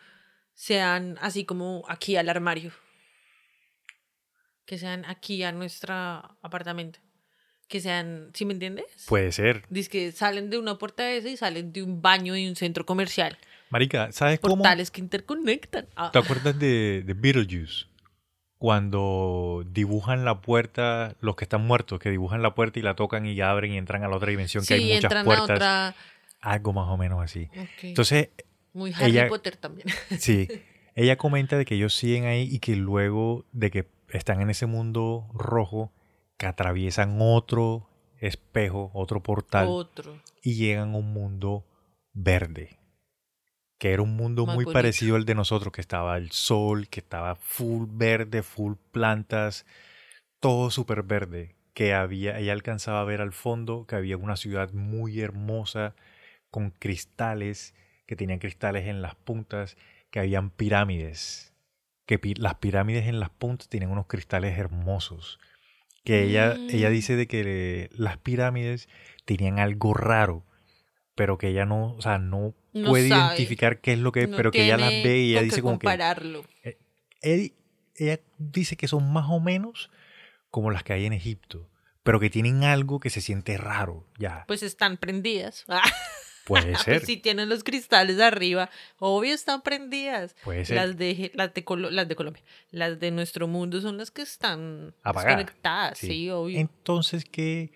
C: sean así como aquí al armario? Que sean aquí a nuestro apartamento. Que sean, ¿sí me entiendes?
B: Puede ser.
C: Dice que salen de una puerta de esa y salen de un baño de un centro comercial.
B: Marica, ¿sabes cómo?
C: Portales que interconectan. Ah,
B: ¿Te acuerdas de, de Beetlejuice? Cuando dibujan la puerta, los que están muertos, que dibujan la puerta y la tocan y abren y entran a la otra dimensión, que
C: sí,
B: hay muchas
C: entran
B: puertas.
C: a otra.
B: Algo más o menos así.
C: Ok.
B: Entonces,
C: Muy Harry
B: ella-
C: Potter también.
B: Sí, <laughs> ella comenta de que ellos siguen ahí y que luego de que están en ese mundo rojo, que atraviesan otro espejo, otro portal
C: Otro.
B: y llegan a un mundo verde, que era un mundo
C: Más
B: muy
C: bonito.
B: parecido al de nosotros, que estaba el sol, que estaba full verde, full plantas, todo súper verde, que había, ella alcanzaba a ver al fondo que había una ciudad muy hermosa con cristales, que tenían cristales en las puntas, que habían pirámides, que pi- las pirámides en las puntas tenían unos cristales hermosos, que ella, ella
C: Mm.
B: dice de que las pirámides tenían algo raro, pero que ella no, o sea, no,
C: No
B: puede
C: sabe.
B: identificar qué es lo que es,
C: No
B: pero que ella las ve y ella dice como que. Edi- ella dice que son más o menos como las que hay en Egipto, pero que tienen algo que se siente raro, ya.
C: Pues están prendidas. <laughs>
B: Puede <laughs> ser,
C: Pues si tienen los cristales arriba, obvio están prendidas.
B: puede ser.
C: Las de, las, de Colo- las de Colombia. Las de nuestro mundo son las que están
B: Apagadas,
C: desconectadas.
B: sí.
C: Sí, obvio.
B: Entonces que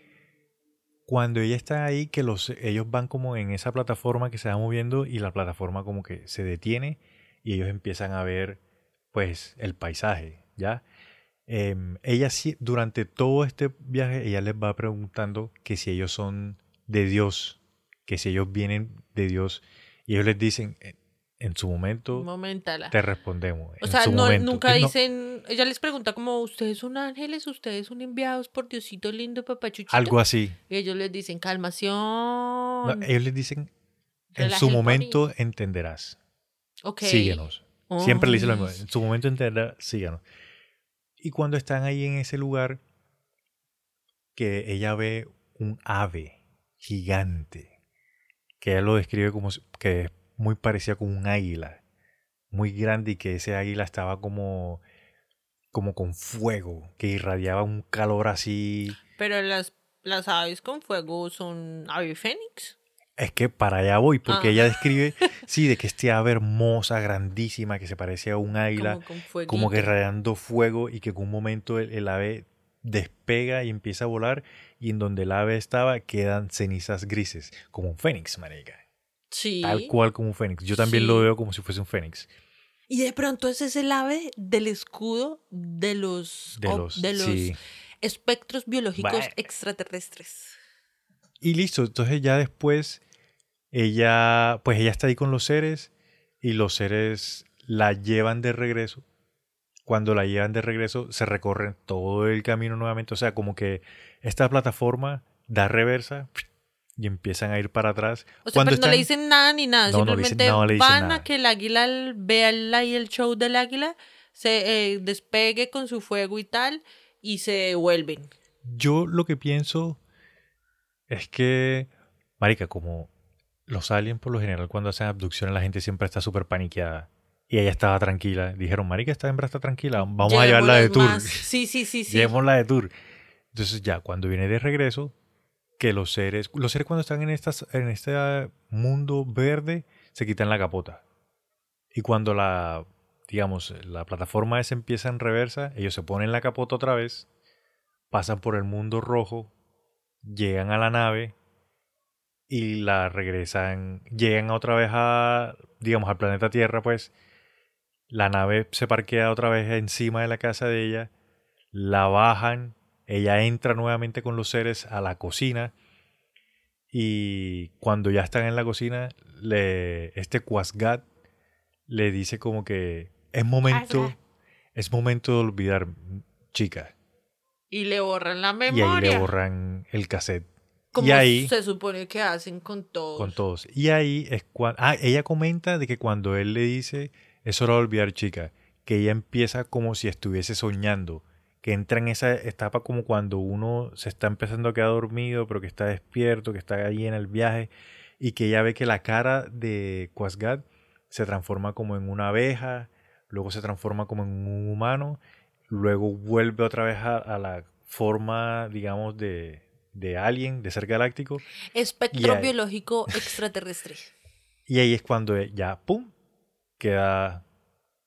B: cuando ella está ahí, que los, ellos van como en esa plataforma que se va moviendo y la plataforma como que se detiene y ellos empiezan a ver pues el paisaje, ¿ya? Em, ella sí, durante todo este viaje, ella les va preguntando que si ellos son de Dios, que si ellos vienen de Dios y ellos les dicen, "En- en su momento
C: Momentala.
B: te respondemos.
C: O
B: en
C: sea,
B: su
C: no,
B: momento".
C: nunca
B: Eh, no,
C: dicen. Ella les pregunta como: ¿Ustedes son ángeles? ¿Ustedes son enviados por Diosito lindo, papachuchito?
B: algo así.
C: Y ellos les dicen: calmación.
B: No, ellos les dicen, en su momento entenderás.
C: ok.
B: Síguenos. Siempre le dice lo mismo. En su momento entenderás, síganos. Y cuando están ahí en ese lugar, que ella ve un ave gigante, que ella lo describe como que es muy parecida con un águila, muy grande y que ese águila estaba como, como con fuego, que irradiaba un calor así.
C: Pero las, las aves con fuego son ave fénix.
B: Es que para allá voy, porque
C: Ah.
B: ella describe, <laughs> sí, de que este ave hermosa, grandísima, que se parecía a un águila,
C: Como
B: como que radiando fuego y que en un momento el, el ave despega y empieza a volar y en donde el ave estaba quedan cenizas grises, como un fénix, marica.
C: Sí.
B: Tal cual como un fénix. Yo también lo veo como si fuese un fénix.
C: Y de pronto ese es el ave del escudo de los,
B: De los,
C: de los
B: sí.
C: espectros biológicos extraterrestres.
B: Y listo, entonces ya después ella, pues ella está ahí con los seres y los seres la llevan de regreso. Cuando la llevan de regreso se recorren todo el camino nuevamente, o sea, como que esta plataforma da reversa y empiezan a ir para atrás.
C: O sea, pero no le
B: están-
C: dicen nada ni nada.
B: No, no le
C: simplemente
B: dicen- no le dicen
C: van
B: nada.
C: a que el águila vea el, el show del águila, se eh, despegue con su fuego y tal, y se devuelven.
B: Yo lo que pienso es que, marica, como los aliens por lo general cuando hacen abducciones la gente siempre está súper paniqueada. Y ella estaba tranquila. Dijeron, marica, esta hembra está tranquila, vamos a llevarla de tour.
C: más. Sí, sí, sí, sí.
B: Llevémosla de tour. Entonces ya, cuando viene de regreso, que los seres, los seres cuando están en, estas, en este mundo verde, se quitan la capota. Y cuando la, digamos, la plataforma esa empieza en reversa, ellos se ponen la capota otra vez, pasan por el mundo rojo, llegan a la nave y la regresan, llegan otra vez a, digamos, al planeta Tierra, pues la nave se parquea otra vez encima de la casa de ella, la bajan, ella entra nuevamente con los seres a la cocina y cuando ya están en la cocina, le, este Quasgat le dice como que es momento, es momento de olvidar, chica.
C: Y le borran la
B: Y
C: memoria.
B: ahí le borran el cassette.
C: Como
B: y ahí,
C: se supone que hacen con todos.
B: con todos. Y ahí es cuando... Ah, ella comenta de que cuando él le dice, es hora de olvidar, chica, que ella empieza como si estuviese soñando. Que entra en esa etapa como cuando uno se está empezando a quedar dormido, pero que está despierto, que está ahí en el viaje, y que ella ve que la cara de Quasgat se transforma como en una abeja, luego se transforma como en un humano, luego vuelve otra vez a, a la forma, digamos, de, de alien, de ser galáctico,
C: Espectro
B: ahí-
C: biológico extraterrestre. <laughs>
B: y ahí es cuando ya, ¡pum!, queda,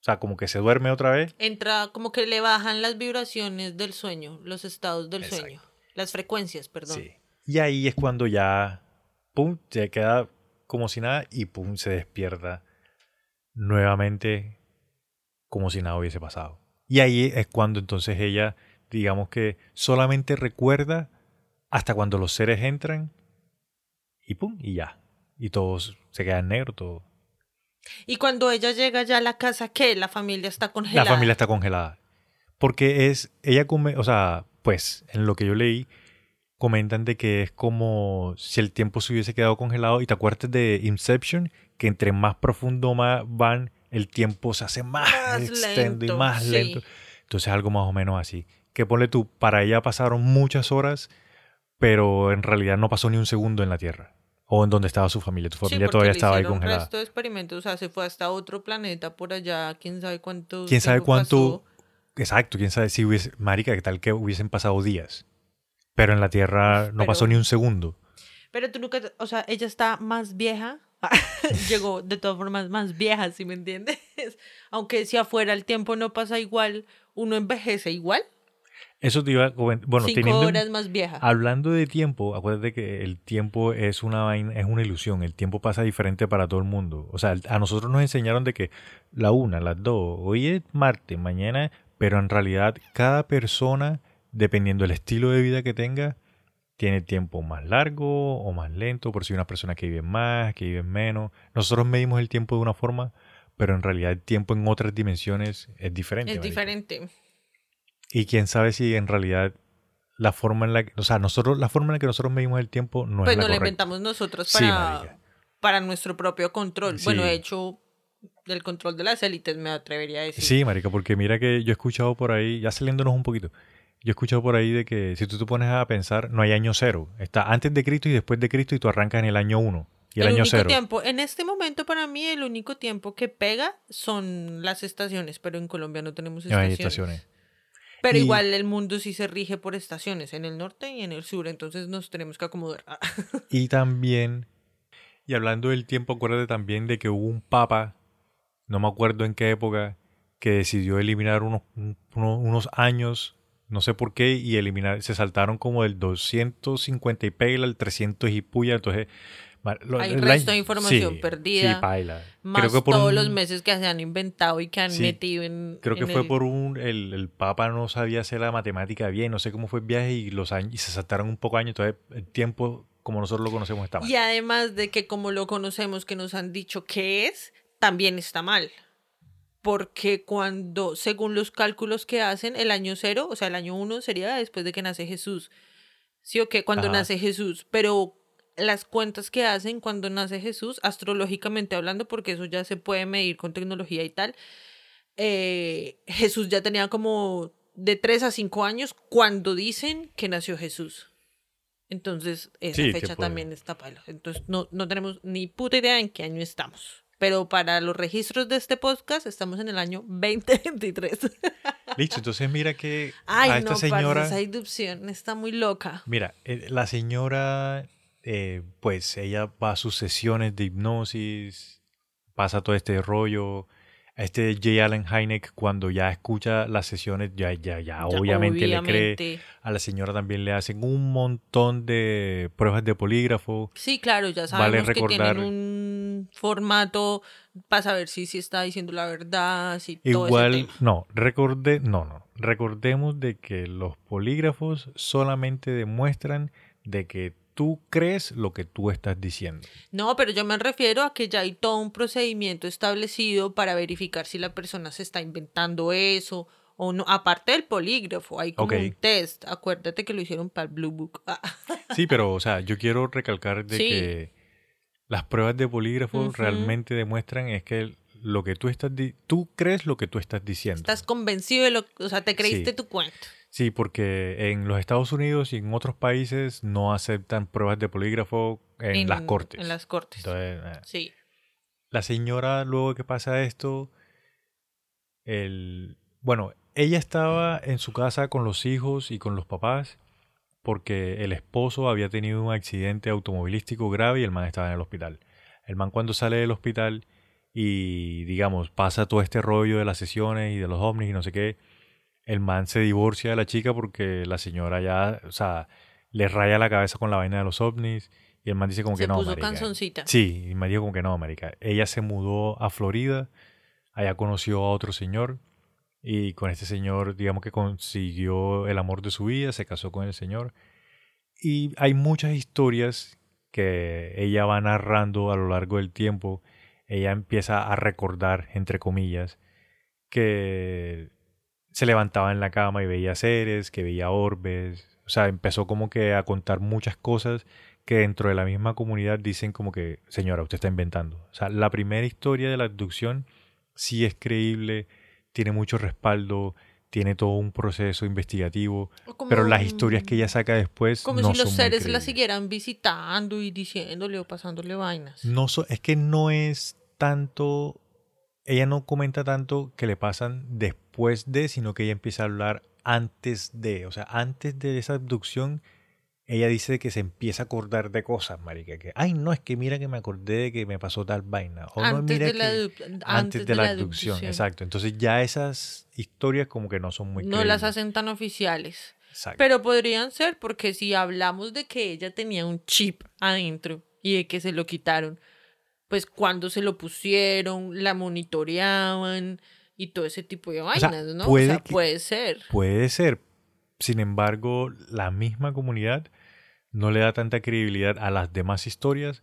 B: o sea, como que se duerme otra vez,
C: Entra como que le bajan las vibraciones del sueño, los estados del
B: Exacto.
C: sueño. Las frecuencias, perdón.
B: Sí. Y ahí es cuando ya, ¡pum!, se queda como si nada y ¡pum!, se despierta nuevamente como si nada hubiese pasado. Y ahí es cuando entonces ella, digamos que solamente recuerda hasta cuando los seres entran y ¡pum! y ya. Y todos se quedan negros, todo.
C: Y cuando ella llega ya a la casa, ¿qué? La familia está congelada.
B: La familia está congelada. Porque es, ella come, o sea, pues en lo que yo leí, comentan de que es como si el tiempo se hubiese quedado congelado. Y te acuerdas de Inception, que entre más profundo más van, el tiempo se hace más,
C: Más
B: extendo y
C: lento,
B: más
C: sí.
B: lento. Entonces algo más o menos así. Que ponle tú, para ella pasaron muchas horas, pero en realidad no pasó ni un segundo en la Tierra. O en donde estaba su familia. Tu
C: Sí,
B: familia
C: porque
B: todavía estaba ahí congelada.
C: resto de experimentos, o sea, se fue hasta otro planeta por allá, quién sabe cuánto.
B: ¿Quién sabe cuánto?
C: pasó.
B: Exacto, quién sabe si hubiese, marica, qué tal que hubiesen pasado días. Pero en la Tierra no
C: Pero-
B: pasó ni un segundo.
C: Pero tú nunca, o sea, ella está más vieja. <laughs> Llegó de todas formas más vieja, ¿sí me entiendes? <laughs> Aunque si afuera el tiempo no pasa igual, uno envejece igual.
B: Eso te iba a comentar. Bueno,
C: cinco
B: teniendo,
C: horas más vieja.
B: hablando de tiempo, acuérdate que el tiempo es una vaina, es una ilusión. El tiempo pasa diferente para todo el mundo. O sea, a nosotros nos enseñaron de que la una, las dos, hoy es martes, mañana, pero en realidad cada persona, dependiendo del estilo de vida que tenga, tiene tiempo más largo o más lento, por si hay unas personas que viven más, que viven menos. Nosotros medimos el tiempo de una forma, pero en realidad el tiempo en otras dimensiones es diferente.
C: es diferente.
B: Y quién sabe si en realidad la forma en la que, o sea, nosotros, la forma en la que nosotros medimos el tiempo no
C: Pues
B: es la
C: no la inventamos nosotros para, para nuestro propio control.
B: Sí.
C: Bueno, de hecho, del control de las élites me atrevería a decir.
B: Sí, marica, porque mira que yo he escuchado por ahí, ya saliéndonos un poquito, yo he escuchado por ahí de que si tú te pones a pensar, no hay año cero. Está antes de Cristo y después de Cristo y tú arrancas en el año uno y el,
C: el
B: año
C: único
B: cero.
C: tiempo, en este momento para mí el único tiempo que pega son las estaciones, pero en Colombia no tenemos
B: No hay
C: estaciones. Pero
B: Y-
C: igual el mundo sí se rige por estaciones, en el norte y en el sur, entonces nos tenemos que acomodar. <laughs>
B: Y también, y hablando del tiempo, acuérdate también de que hubo un papa, no me acuerdo en qué época, que decidió eliminar unos, un- uno- unos años, no sé por qué, y eliminar, se saltaron como del 250 y pela al 300 y puya, entonces... lo-
C: Hay resto de información
B: sí,
C: perdida,
B: Sí, paila.
C: Más
B: creo que por
C: todos
B: un-
C: los meses que se han inventado y que han
B: Sí,
C: metido en.
B: Creo que
C: en
B: fue
C: el-
B: por un. El, el Papa no sabía hacer la matemática bien, no sé cómo fue el viaje y los años y se saltaron un poco años. Entonces, el tiempo, como nosotros lo conocemos, está mal.
C: Y además de que como lo conocemos, que nos han dicho que es, también está mal. Porque cuando, según los cálculos que hacen, el año cero, o sea, el año uno sería después de que nace Jesús. Sí o qué, cuando
B: Ajá.
C: nace Jesús. Pero las cuentas que hacen cuando nace Jesús, astrológicamente hablando, porque eso ya se puede medir con tecnología y tal, eh, Jesús ya tenía como de 3 a 5 años cuando dicen que nació Jesús. Entonces, esa
B: Sí,
C: fecha también está palo. Entonces, no, no tenemos ni puta idea en qué año estamos. Pero para los registros de este podcast estamos en el año 2023. <laughs>
B: Listo, entonces mira que
C: Ay,
B: a esta
C: no, parce,
B: señora...
C: esa inducción está muy loca.
B: Mira, eh, la señora, eh, pues ella va a sus sesiones de hipnosis, pasa todo este rollo. A este J. Allen Hynek, cuando ya escucha las sesiones, ya, ya, ya,
C: Ya,
B: obviamente, le cree. A la señora también le hacen un montón de pruebas de polígrafo.
C: Sí, claro, ya
B: Vale
C: sabemos que tienen un formato para saber si, si está diciendo la verdad, si todo ese
B: Igual,
C: tema.
B: no, recorde, no, no. Recordemos de que los polígrafos solamente demuestran de que tú crees lo que tú estás diciendo.
C: No, pero yo me refiero a que ya hay todo un procedimiento establecido para verificar si la persona se está inventando eso o no. Aparte del polígrafo, hay como un test. Acuérdate que lo hicieron para el Blue Book. Ah, <laughs>
B: Sí, pero, o sea, yo quiero recalcar de
C: Sí.
B: que las pruebas de polígrafo realmente demuestran es que lo que tú estás, tú crees lo que tú estás diciendo.
C: Estás convencido de lo O sea, te creíste
B: Sí.
C: tu cuento.
B: Sí, porque en los Estados Unidos y en otros países no aceptan pruebas de polígrafo en, las cortes.
C: En las cortes.
B: Entonces, eh,
C: Sí.
B: la señora, luego que pasa esto, el, bueno, ella estaba en su casa con los hijos y con los papás porque el esposo había tenido un accidente automovilístico grave y el man estaba en el hospital. El man cuando sale del hospital y, digamos, pasa todo este rollo de las sesiones y de los ovnis y no sé qué, el man se divorcia de la chica porque la señora ya, o sea, le raya la cabeza con la vaina de los ovnis y el man dice como
C: Se
B: que no,
C: puso
B: marica.
C: canzoncita.
B: Sí, y me dijo como que no, marica. Ella se mudó a Florida, allá conoció a otro señor y con este señor, digamos que consiguió el amor de su vida, se casó con el señor. Y hay muchas historias que ella va narrando a lo largo del tiempo. Ella empieza a recordar, entre comillas, que se levantaba en la cama y veía seres, que veía orbes. O sea, empezó como que a contar muchas cosas que dentro de la misma comunidad dicen como que, señora, usted está inventando. O sea, la primera historia de la abducción sí es creíble, tiene mucho respaldo, tiene todo un proceso investigativo,
C: como-
B: pero las historias que ella saca después
C: Como
B: no
C: si los
B: son
C: seres la siguieran visitando y diciéndole o pasándole vainas.
B: No so- es que no es tanto, ella no comenta tanto que le pasan después de, sino que ella empieza a hablar antes de, o sea, antes de esa abducción, ella dice que se empieza a acordar de cosas, marica, que, ay, no, es que mira que me acordé de que me pasó tal vaina, o no,
C: antes,
B: mira
C: de la,
B: que antes, de, la abducción, exacto. Entonces ya esas historias como que no son muy
C: No las hacen tan oficiales.
B: Exacto.
C: Pero podrían ser, porque si hablamos de que ella tenía un chip adentro y de que se lo quitaron, pues cuando se lo pusieron, la monitoreaban y todo ese tipo de
B: sea,
C: vainas, ¿no?
B: puede
C: o sea,
B: que-
C: puede ser.
B: Puede ser. Sin embargo, la misma comunidad no le da tanta credibilidad a las demás historias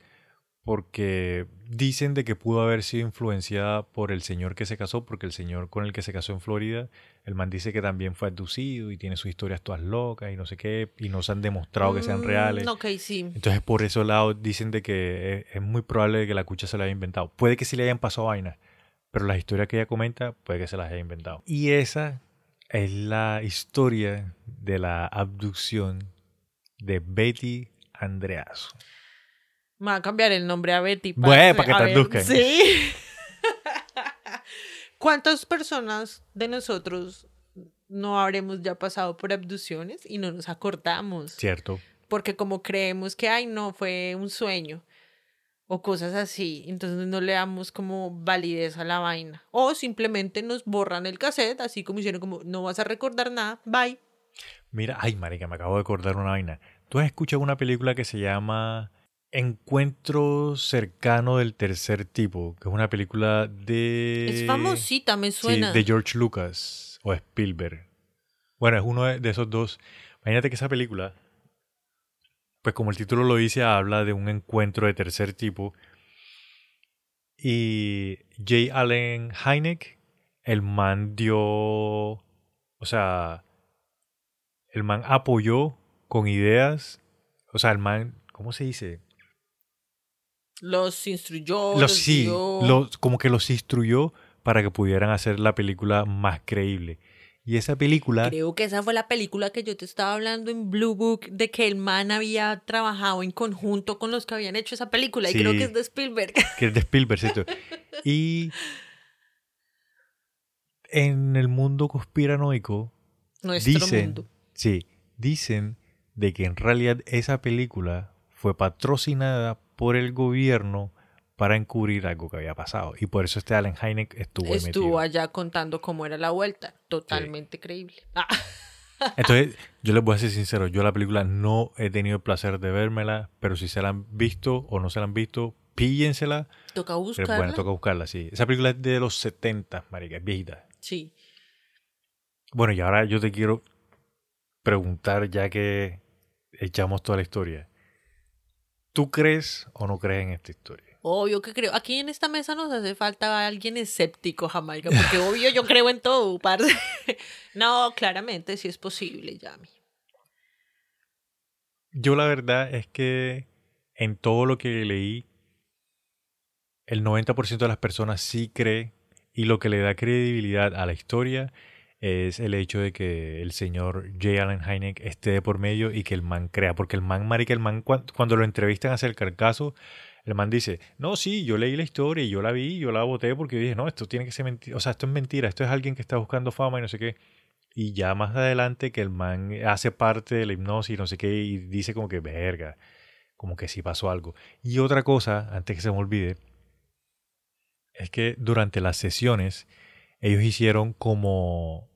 B: porque dicen de que pudo haber sido influenciada por el señor que se casó, porque el señor con el que se casó en Florida, el man dice que también fue abducido y tiene sus historias todas locas y no sé qué, y no se han demostrado que sean
C: Mm,
B: reales.
C: Ok, sí.
B: Entonces por ese lado dicen de que es, es muy probable que la cucha se la haya inventado. Puede que sí le hayan pasado vainas, pero las historias que ella comenta puede que se las haya inventado. Y esa es la historia de la abducción de Betty Andreasu.
C: Me va a cambiar el nombre a Betty.
B: Bueno, para que
C: a
B: te
C: ver,
B: abduzcan.
C: Sí. <laughs> ¿Cuántas personas de nosotros no habremos ya pasado por abducciones y no nos acordamos?
B: ¿Cierto?
C: Porque como creemos que, ay, no, fue un sueño o cosas así, entonces no le damos como validez a la vaina. O simplemente nos borran el cassette, así como hicieron como, no vas a recordar nada, bye.
B: Mira, ay, marica, me acabo de acordar una vaina. ¿Tú has escuchado una película que se llama Encuentro cercano del tercer tipo? Que es una película de...
C: Es famosita, me
B: Sí,
C: suena.
B: de George Lucas o Spielberg. Bueno, es uno de, de esos dos. Imagínate que esa película, pues como el título lo dice, habla de un encuentro de tercer tipo. Y J. Allen Hynek, el man dio, o sea, el man apoyó con ideas, o sea, el man, ¿cómo se dice?
C: Los instruyó,
B: los,
C: los,
B: sí, los- como que los instruyó para que pudieran hacer la película más creíble. Y esa película,
C: Creo que esa fue la película que yo te estaba hablando en Blue Book, de que el man había trabajado en conjunto con los que habían hecho esa película,
B: Sí.
C: y creo que es de Spielberg. <laughs>
B: que es de Spielberg, ¿cierto? Y en el mundo conspiranoico
C: Nuestro
B: dicen,
C: mundo.
B: sí, dicen de que en realidad esa película fue patrocinada por el gobierno para encubrir algo que había pasado. Y por eso este Allen Hynek estuvo,
C: Estuvo
B: metido.
C: allá contando cómo era la vuelta. Totalmente creíble. Ah, <laughs>
B: Entonces, yo les voy a ser sincero, yo la película no he tenido el placer de vérmela, pero si se la han visto o no se la han visto, píllensela.
C: toca
B: Pero
C: buscarla.
B: bueno, toca buscarla, sí. Esa película es de los 70, marica, es viejita.
C: Sí.
B: Bueno, y ahora yo te quiero preguntar, ya que echamos toda la historia. ¿Tú crees o no crees en esta historia?
C: Obvio que creo. Aquí en esta mesa nos hace falta alguien escéptico, Jamaica, porque obvio yo creo en todo, parce. <laughs> No, claramente sí es posible, Yami.
B: Yo la verdad es que en todo lo que leí, el 90% de las personas sí cree y lo que le da credibilidad a la historia es el hecho de que el señor J. Allen Hynek esté de por medio y que el man crea. Porque el man, marica, el man cuan- cuando lo entrevistan acerca del caso, el man dice, no, sí, yo leí la historia y yo la vi, yo la voté porque dije, no, esto tiene que ser mentira, o sea, esto es mentira, esto es alguien que está buscando fama y no sé qué. Y ya más adelante que el man hace parte de la hipnosis y no sé qué y dice como que verga, como que sí pasó algo. Y otra cosa, antes que se me olvide, es que durante las sesiones ellos hicieron como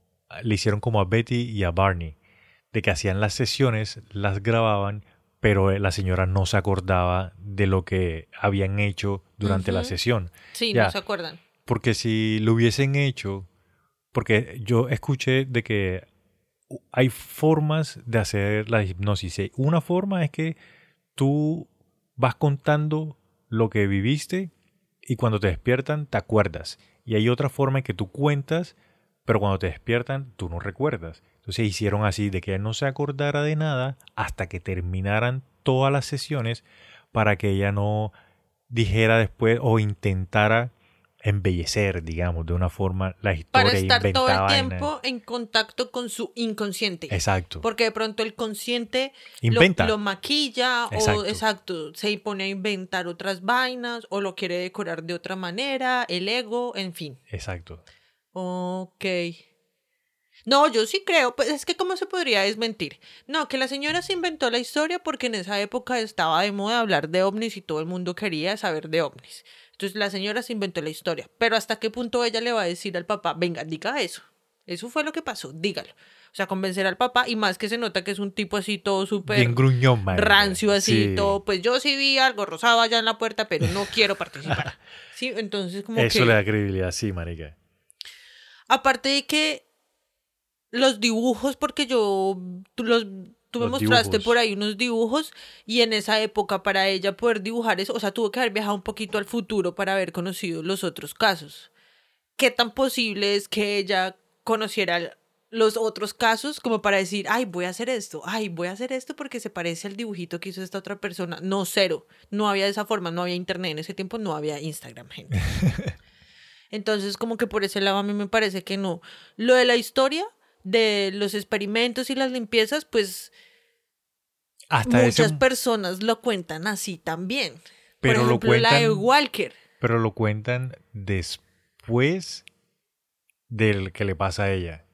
B: le hicieron como a Betty y a Barney, de que hacían las sesiones, las grababan, pero la señora no se acordaba de lo que habían hecho durante la sesión.
C: Sí,
B: Ya.
C: no se acuerdan.
B: Porque si lo hubiesen hecho, porque yo escuché de que hay formas de hacer la hipnosis. Y Una forma es que tú vas contando lo que viviste y cuando te despiertan te acuerdas. Y hay otra forma en que tú cuentas, pero cuando te despiertan tú no recuerdas. Entonces hicieron así de que ella no se acordara de nada hasta que terminaran todas las sesiones para que ella no dijera después o intentara embellecer, digamos, de una forma la historia
C: Para estar todo el tiempo en contacto con su inconsciente.
B: Exacto.
C: Porque de pronto el consciente lo-
B: Inventa.
C: Lo, maquilla
B: Exacto.
C: o exacto, se pone a inventar otras vainas o lo quiere decorar de otra manera, el ego, en fin.
B: Exacto.
C: Ok. No, yo sí creo, pues es que cómo se podría desmentir. No, que la señora se inventó la historia porque en esa época estaba de moda hablar de ovnis y todo el mundo quería saber de ovnis. Entonces la señora se inventó la historia, pero hasta qué punto ella le va a decir al papá, venga, diga eso. Eso fue lo que pasó, dígalo. O sea, convencer al papá y más que se nota que es un tipo así todo súper
B: Bien gruñón,
C: rancio así,
B: Sí.
C: todo, pues yo sí vi algo rosado allá en la puerta, pero no quiero participar. <laughs> Sí, entonces como
B: Eso
C: que...
B: le da credibilidad, sí, marica.
C: Aparte de que los dibujos, porque yo, tú, los, tú me
B: Los
C: mostraste
B: dibujos.
C: por ahí unos dibujos y en esa época para ella poder dibujar eso, o sea, tuvo que haber viajado un poquito al futuro para haber conocido los otros casos. ¿Qué tan posible es que ella conociera los otros casos como para decir, ay, voy a hacer esto, ay, voy a hacer esto porque se parece al dibujito que hizo esta otra persona? No, cero. No había de esa forma, no había internet en ese tiempo, no había Instagram, gente. <laughs> Entonces, como que por ese lado a mí me parece que no. Lo de la historia, de los experimentos y las limpiezas, pues
B: Hasta
C: muchas
B: ese,
C: personas lo cuentan así también.
B: Pero
C: por
B: lo
C: ejemplo, la de
B: cuentan-
C: Walker.
B: pero lo cuentan después del que le pasa a ella.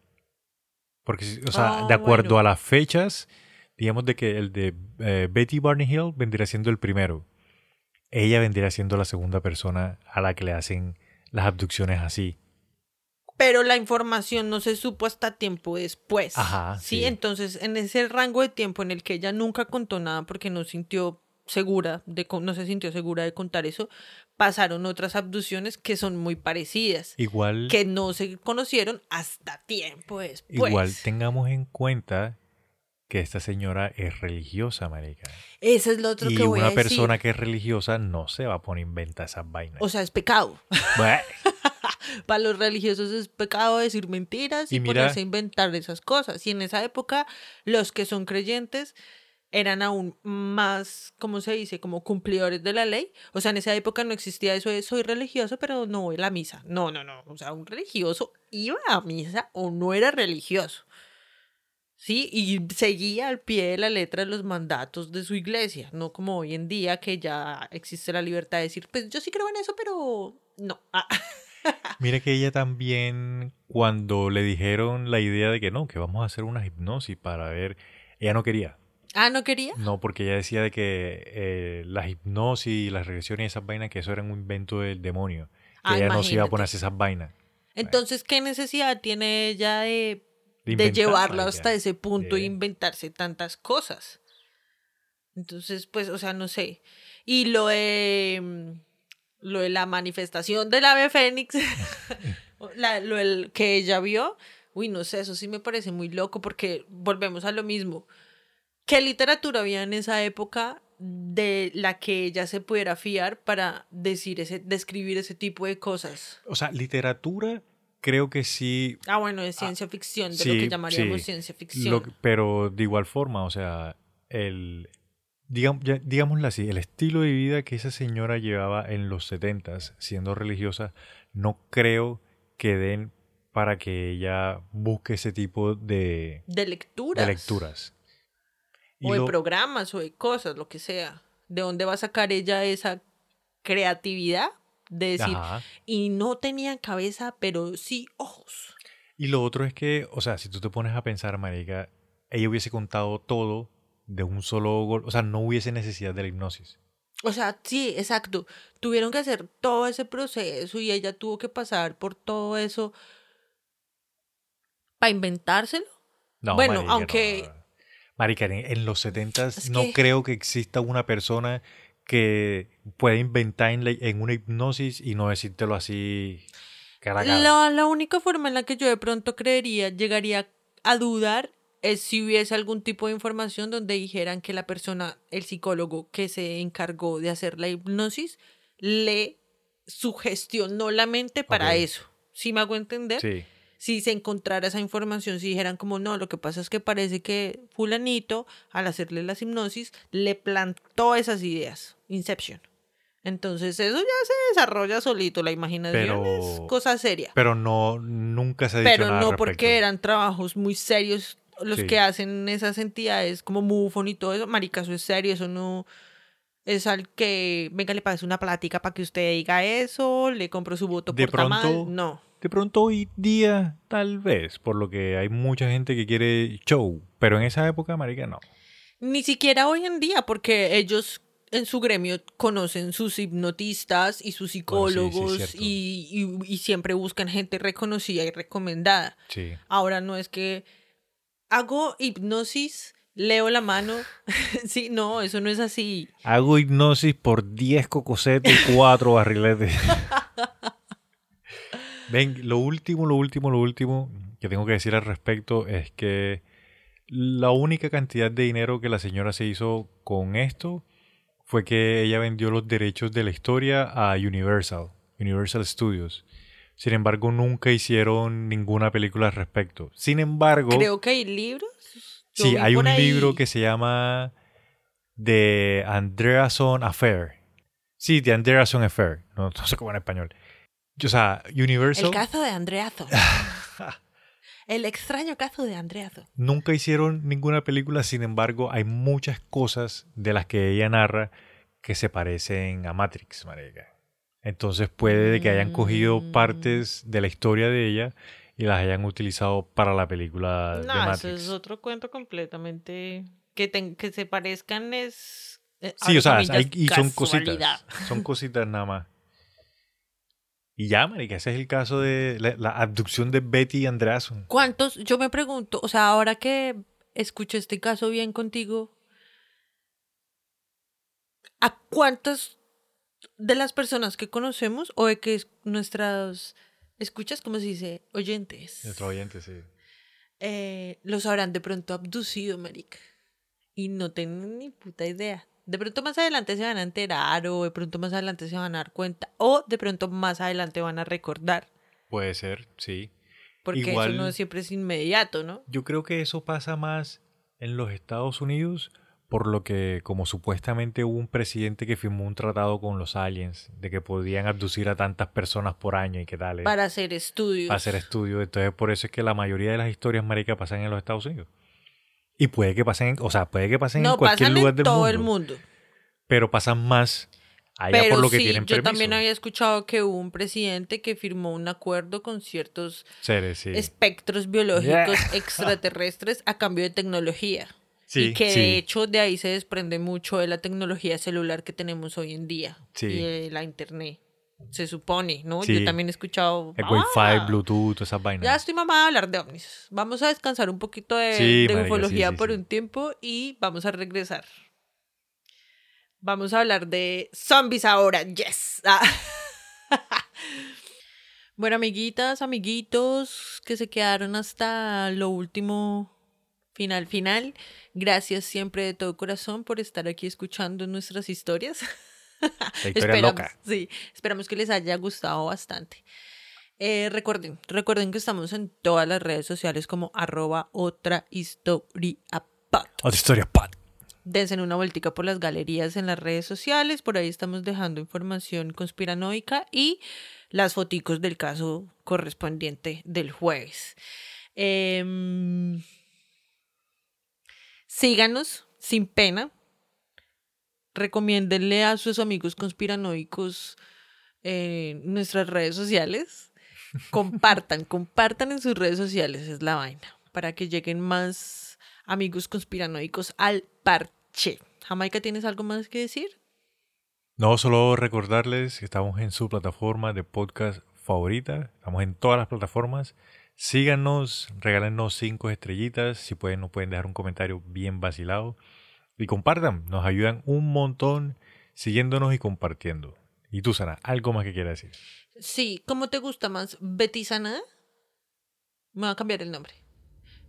B: Porque, o sea,
C: Ah,
B: de acuerdo
C: bueno.
B: a las fechas, digamos de que el de eh, Betty Barney Hill vendría siendo el primero. Ella vendría siendo la segunda persona a la que le hacen las abducciones así.
C: Pero la información no se supo hasta tiempo después.
B: Ajá,
C: Sí,
B: sí.
C: entonces en ese rango de tiempo en el que ella nunca contó nada porque no sintió segura de no se sintió segura de contar eso, pasaron otras abducciones que son muy parecidas,
B: Igual,
C: que no se conocieron hasta tiempo después.
B: igual tengamos en cuenta que esta señora es religiosa, marica.
C: Ese es lo otro
B: Y
C: que voy a
B: una
C: decir.
B: persona que es religiosa no se va a poner a inventar esas vainas.
C: O sea, es pecado. <laughs> Para los religiosos es pecado decir mentiras y,
B: Y mira-
C: ponerse a inventar esas cosas. Y en esa época, los que son creyentes eran aún más, ¿cómo se dice? Como cumplidores de la ley. O sea, en esa época no existía eso de soy religioso, pero no voy a la misa. No, no, no. O sea, un religioso iba a misa o no era religioso. Sí, y seguía al pie de la letra los mandatos de su iglesia, no como hoy en día que ya existe la libertad de decir, pues yo sí creo en eso, pero no. Ah. <laughs>
B: Mira que ella también, cuando le dijeron la idea de que no, que vamos a hacer una hipnosis para ver, ella no quería.
C: Ah, ¿no quería?
B: No, porque ella decía de que eh, la hipnosis y las regresiones y esas vainas, que eso era un invento del demonio. Que
C: Ah,
B: ella no se iba a
C: imagínate.
B: poner a hacer esas vainas.
C: Entonces, ¿qué necesidad tiene ella de,
B: De
C: de llevarlo hasta ese punto e inventarse tantas cosas? Entonces, pues, o sea, no sé. Y lo de, mm, lo de la manifestación del ave fénix, <laughs> la- lo del- que ella vio, uy, no sé, eso sí me parece muy loco porque volvemos a lo mismo. ¿Qué literatura había en esa época de la que ella se pudiera fiar para decir ese, describir ese tipo de cosas?
B: O sea, literatura, creo que sí.
C: Ah, bueno, de ciencia ficción, de lo que llamaríamos
B: sí.
C: ciencia ficción.
B: lo pero de igual forma, o sea, el. Ya- digámoslo así, el estilo de vida que esa señora llevaba en los setentas, siendo religiosa, no creo que den para que ella busque ese tipo de,
C: de lecturas.
B: de lecturas. Y
C: O de
B: lo-
C: programas o de cosas, lo que sea. ¿De dónde va a sacar ella esa creatividad? De decir,
B: Ajá.
C: y no tenían cabeza, pero sí ojos.
B: Y lo otro es que, o sea, si tú te pones a pensar, marica, ella hubiese contado todo de un solo golpe, o sea, no hubiese necesidad de la hipnosis.
C: O sea, sí, exacto. Tuvieron que hacer todo ese proceso y ella tuvo que pasar por todo eso para inventárselo.
B: No,
C: Bueno,
B: marica,
C: aunque-
B: no. Marica, en, en los setentas
C: Es
B: no
C: que-
B: creo que exista una persona que pueda inventar en, la- en una hipnosis y no decírtelo así cara a cara.
C: La, la única forma en la que yo de pronto creería, llegaría a dudar, es si hubiese algún tipo de información donde dijeran que la persona, el psicólogo que se encargó de hacer la hipnosis, le sugestionó la mente para eso. ¿Sí me hago entender?
B: Sí.
C: Si se encontrara esa información, si dijeran como no, lo que pasa es que parece que fulanito, al hacerle las hipnosis, le plantó esas ideas. Inception. Entonces eso ya se desarrolla solito, la imaginación
B: Pero-
C: es cosa seria.
B: Pero no, nunca se ha dicho
C: Pero
B: nada
C: no
B: respecto.
C: porque eran trabajos muy serios los
B: Sí.
C: que hacen esas entidades como MUFON y todo eso. Marica, eso es serio, eso no es al que, venga, le pague una plática para que usted diga eso, le compro su voto
B: De
C: por tamal.
B: pronto-
C: No.
B: De pronto hoy día, tal vez, por lo que hay mucha gente que quiere show, pero en esa época, marica, no.
C: Ni siquiera hoy en día, porque ellos en su gremio conocen sus hipnotistas y sus
B: Bueno, sí, sí, es
C: psicólogos y, y- y siempre buscan gente reconocida y recomendada.
B: Sí.
C: Ahora no es que hago hipnosis, leo la mano. <laughs> sí, no, eso no es así.
B: Hago hipnosis por 10 cocosetes y 4 barriletes. <laughs> Ven, lo último, lo último, lo último que tengo que decir al respecto es que la única cantidad de dinero que la señora se hizo con esto fue que ella vendió los derechos de la historia a Universal, Universal Studios. Sin embargo, nunca hicieron ninguna película al respecto. Sin embargo,
C: Creo que hay libros. Yo
B: Sí, hay un
C: ahí-
B: libro que se llama The Andreason Affair. Sí, The Andreason Affair. No, <laughs> no sé cómo en español. O sea, Universal
C: El caso de Andreazo. <laughs> El extraño caso de Andreazo.
B: nunca hicieron ninguna película, sin embargo, hay muchas cosas de las que ella narra que se parecen a Matrix, marica. Entonces puede de que hayan cogido
C: Mm.
B: partes de la historia de ella y las hayan utilizado para la película de
C: No, eso
B: Matrix.
C: es otro cuento completamente. Que, que se parezcan es. eh,
B: Sí, o sea, hay- y son cositas. Son cositas nada más. Y ya, marica, ese es el caso de la, la abducción de Betty Andreason.
C: ¿Cuántos? Yo me pregunto, o sea, ahora que escuché este caso bien contigo, ¿a cuántas de las personas que conocemos o de que es- nuestras escuchas, como se dice, oyentes,
B: Nuestro oyente, sí.
C: eh, los habrán de pronto abducido, marica? Y no tienen ni puta idea. De pronto más adelante se van a enterar o de pronto más adelante se van a dar cuenta o de pronto más adelante van a recordar.
B: Puede ser, sí.
C: Porque
B: Igual-
C: eso no siempre es inmediato, ¿no?
B: Yo creo que eso pasa más en los Estados Unidos, por lo que como supuestamente hubo un presidente que firmó un tratado con los aliens de que podían abducir a tantas personas por año y qué tal.
C: Para hacer estudios.
B: para hacer estudios. Entonces por eso es que la mayoría de las historias maricas pasan en los Estados Unidos. Y puede que pasen, o sea, puede que pasen
C: no,
B: en cualquier lugar del
C: todo
B: mundo,
C: el mundo.
B: Pero pasan más allá
C: Pero
B: por lo que
C: sí,
B: tienen
C: yo
B: permiso.
C: también había escuchado que hubo un presidente que firmó un acuerdo con ciertos
B: Seres, sí.
C: espectros biológicos
B: Yeah. <laughs>
C: extraterrestres a cambio de tecnología.
B: Sí,
C: y que de hecho de ahí se desprende mucho de la tecnología celular que tenemos hoy en día y de la internet. Se supone, ¿no?
B: Sí.
C: Yo también he escuchado.
B: El
C: "Ah,
B: Wi-Fi, Bluetooth, esas vainas.
C: Ya estoy mamada de hablar de ovnis. Vamos a descansar un poquito de,
B: Sí,
C: de
B: marica,
C: ufología
B: sí,
C: por un tiempo y vamos a regresar. Vamos a hablar de zombies ahora. Yes. Ah. <laughs> bueno, amiguitas, amiguitos que se quedaron hasta lo último, final, final. Gracias siempre de todo corazón por estar aquí escuchando nuestras historias. <laughs> <laughs> Esperamos-
B: loca.
C: Sí, esperamos que les haya gustado bastante. Eh, recuerden, recuerden que estamos en todas las redes sociales como arroba otra historia pod.
B: Otra historia, pat.
C: Dense una vueltica por las galerías en las redes sociales, por ahí estamos dejando información conspiranoica y las foticos del caso correspondiente del jueves. Em, síganos sin pena. Recomiéndenle a sus amigos conspiranoicos eh, nuestras redes sociales. <laughs> Compartan, compartan en sus redes sociales, es la vaina, para que lleguen más amigos conspiranoicos al parche. Jamaica, ¿tienes algo más que decir?
B: No, solo recordarles que estamos en su plataforma de podcast favorita. Estamos en todas las plataformas. Síganos, regálenos cinco estrellitas. Si pueden, nos pueden dejar un comentario bien vacilado. Y compartan, nos ayudan un montón siguiéndonos y compartiendo. Y tú, Sara, algo más que quieras decir.
C: Sí, ¿cómo te gusta más? ¿Betty Sana? Me va a cambiar el nombre.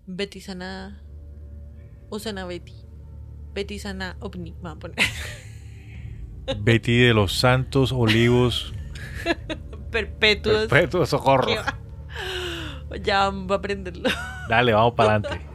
C: Betty Sana o Sana Betty. Betty Sana OVNI. Me voy a poner. <laughs>
B: Betty de los Santos Olivos. <laughs>
C: Perpetuos.
B: Perpetuo socorro.
C: ¿Qué <laughs> va? Ya voy a aprenderlo.
B: Dale, vamos para adelante.